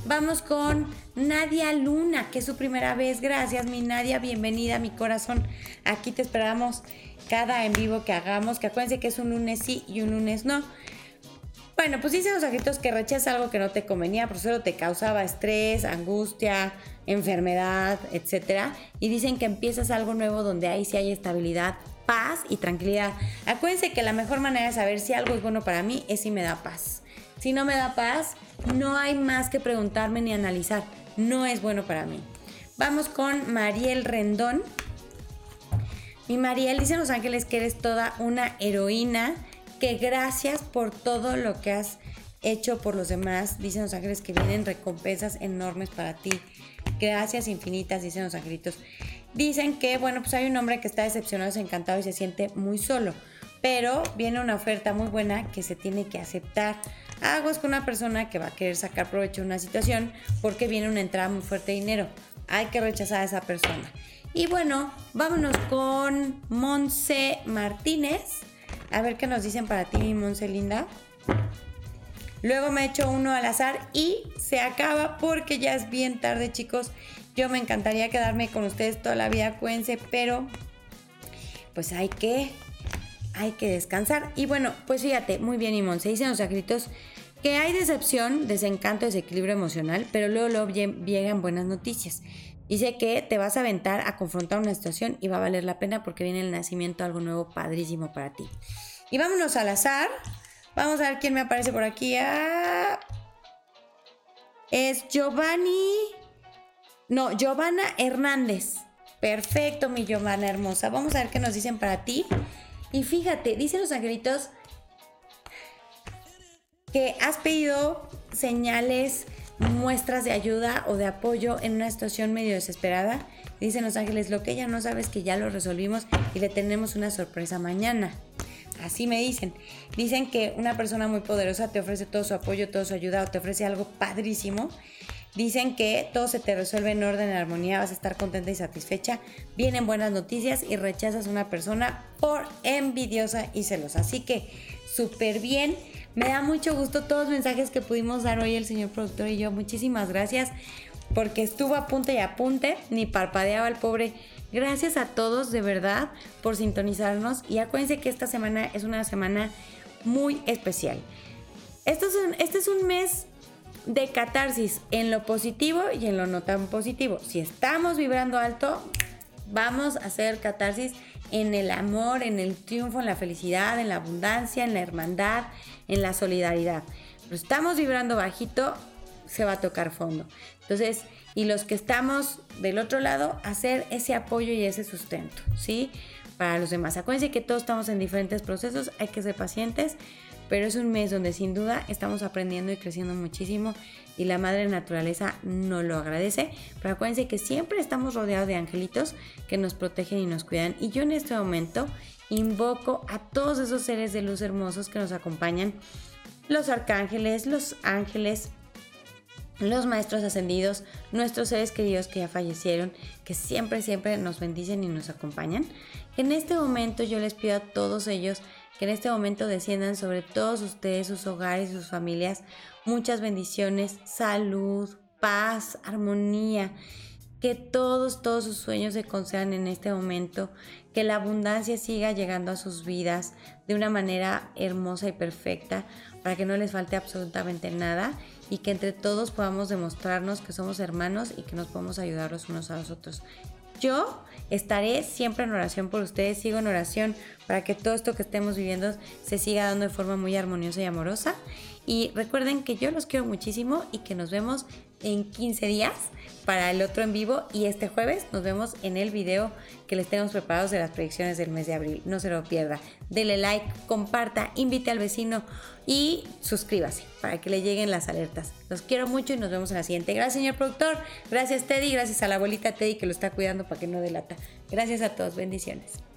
Vamos con Nadia Luna, que es su primera vez. Gracias, mi Nadia. Bienvenida, mi corazón. Aquí te esperamos cada en vivo que hagamos. Que acuérdense que es un lunes sí y un lunes no. Bueno, pues dicen los agritos que rechazas algo que no te convenía, por eso te causaba estrés, angustia, enfermedad, etc. Y dicen que empiezas algo nuevo donde ahí sí hay estabilidad, paz y tranquilidad. Acuérdense que la mejor manera de saber si algo es bueno para mí es si me da paz. Si no me da paz, no hay más que preguntarme ni analizar. No es bueno para mí. Vamos con Mariel Rendón. Mi Mariel dice Los Ángeles que eres toda una heroína que gracias por todo lo que has hecho por los demás. Dicen los ángeles que vienen recompensas enormes para ti. Gracias infinitas, dicen los angelitos. Dicen que, bueno, pues hay un hombre que está decepcionado, encantado y se siente muy solo. Pero viene una oferta muy buena que se tiene que aceptar. Hago es con una persona que va a querer sacar provecho de una situación porque viene una entrada muy fuerte de dinero. Hay que rechazar a esa persona. Y bueno, vámonos con Monse Martínez a ver qué nos dicen para ti, mi Monse linda. Luego me echo uno al azar y se acaba porque ya es bien tarde, chicos. Yo me encantaría quedarme con ustedes toda la vida, cuídense, pero pues hay que, hay que descansar. Y bueno, pues fíjate, muy bien, y Monse dicen los escritos que hay decepción, desencanto, desequilibrio emocional, pero luego, luego llegan buenas noticias. Dice que te vas a aventar a confrontar una situación y va a valer la pena porque viene el nacimiento algo nuevo padrísimo para ti. Y vámonos al azar. Vamos a ver quién me aparece por aquí. Ah, es Giovanni. No, Giovanna Hernández. Perfecto, mi Giovanna hermosa. Vamos a ver qué nos dicen para ti. Y fíjate, dicen los angelitos que has pedido señales muestras de ayuda o de apoyo en una situación medio desesperada. Dicen los ángeles, lo que ella no sabe es que ya lo resolvimos y le tenemos una sorpresa mañana. Así me dicen. Dicen que una persona muy poderosa te ofrece todo su apoyo, toda su ayuda o te ofrece algo padrísimo. Dicen que todo se te resuelve en orden, en armonía, vas a estar contenta y satisfecha. Vienen buenas noticias y rechazas una persona por envidiosa y celosa. Así que súper bien. Me da mucho gusto todos los mensajes que pudimos dar hoy el señor productor y yo. Muchísimas gracias porque estuvo a punta y apunte, ni parpadeaba el pobre. Gracias a todos de verdad por sintonizarnos y acuérdense que esta semana es una semana muy especial. Esto es un, este es un mes de catarsis en lo positivo y en lo no tan positivo. Si estamos vibrando alto, vamos a hacer catarsis en el amor, en el triunfo, en la felicidad, en la abundancia, en la hermandad, en la solidaridad. Pero estamos vibrando bajito, se va a tocar fondo. Entonces, y los que estamos del otro lado, hacer ese apoyo y ese sustento, ¿sí? Para los demás. Acuérdense que todos estamos en diferentes procesos, hay que ser pacientes, pero es un mes donde sin duda estamos aprendiendo y creciendo muchísimo y la madre naturaleza no lo agradece. Pero acuérdense que siempre estamos rodeados de angelitos que nos protegen y nos cuidan. Y yo en este momento invoco a todos esos seres de luz hermosos que nos acompañan, los arcángeles, los ángeles, los maestros ascendidos, nuestros seres queridos que ya fallecieron, que siempre, siempre nos bendicen y nos acompañan. En este momento yo les pido a todos ellos que en este momento desciendan sobre todos ustedes, sus hogares, sus familias, muchas bendiciones, salud, paz, armonía, que todos, todos sus sueños se concedan en este momento, que la abundancia siga llegando a sus vidas de una manera hermosa y perfecta, para que no les falte absolutamente nada. Y que entre todos podamos demostrarnos que somos hermanos y que nos podemos ayudar los unos a los otros. Yo estaré siempre en oración por ustedes, sigo en oración para que todo esto que estemos viviendo se siga dando de forma muy armoniosa y amorosa. Y recuerden que yo los quiero muchísimo y que nos vemos en 15 días para el otro en vivo y este jueves nos vemos en el video que les tenemos preparados de las predicciones del mes de abril. No se lo pierda. Dele like, comparta, invite al vecino y suscríbase para que le lleguen las alertas. Los quiero mucho y nos vemos en la siguiente. Gracias, señor productor. Gracias, Teddy. Gracias a la abuelita Teddy que lo está cuidando para que no delata. Gracias a todos. Bendiciones.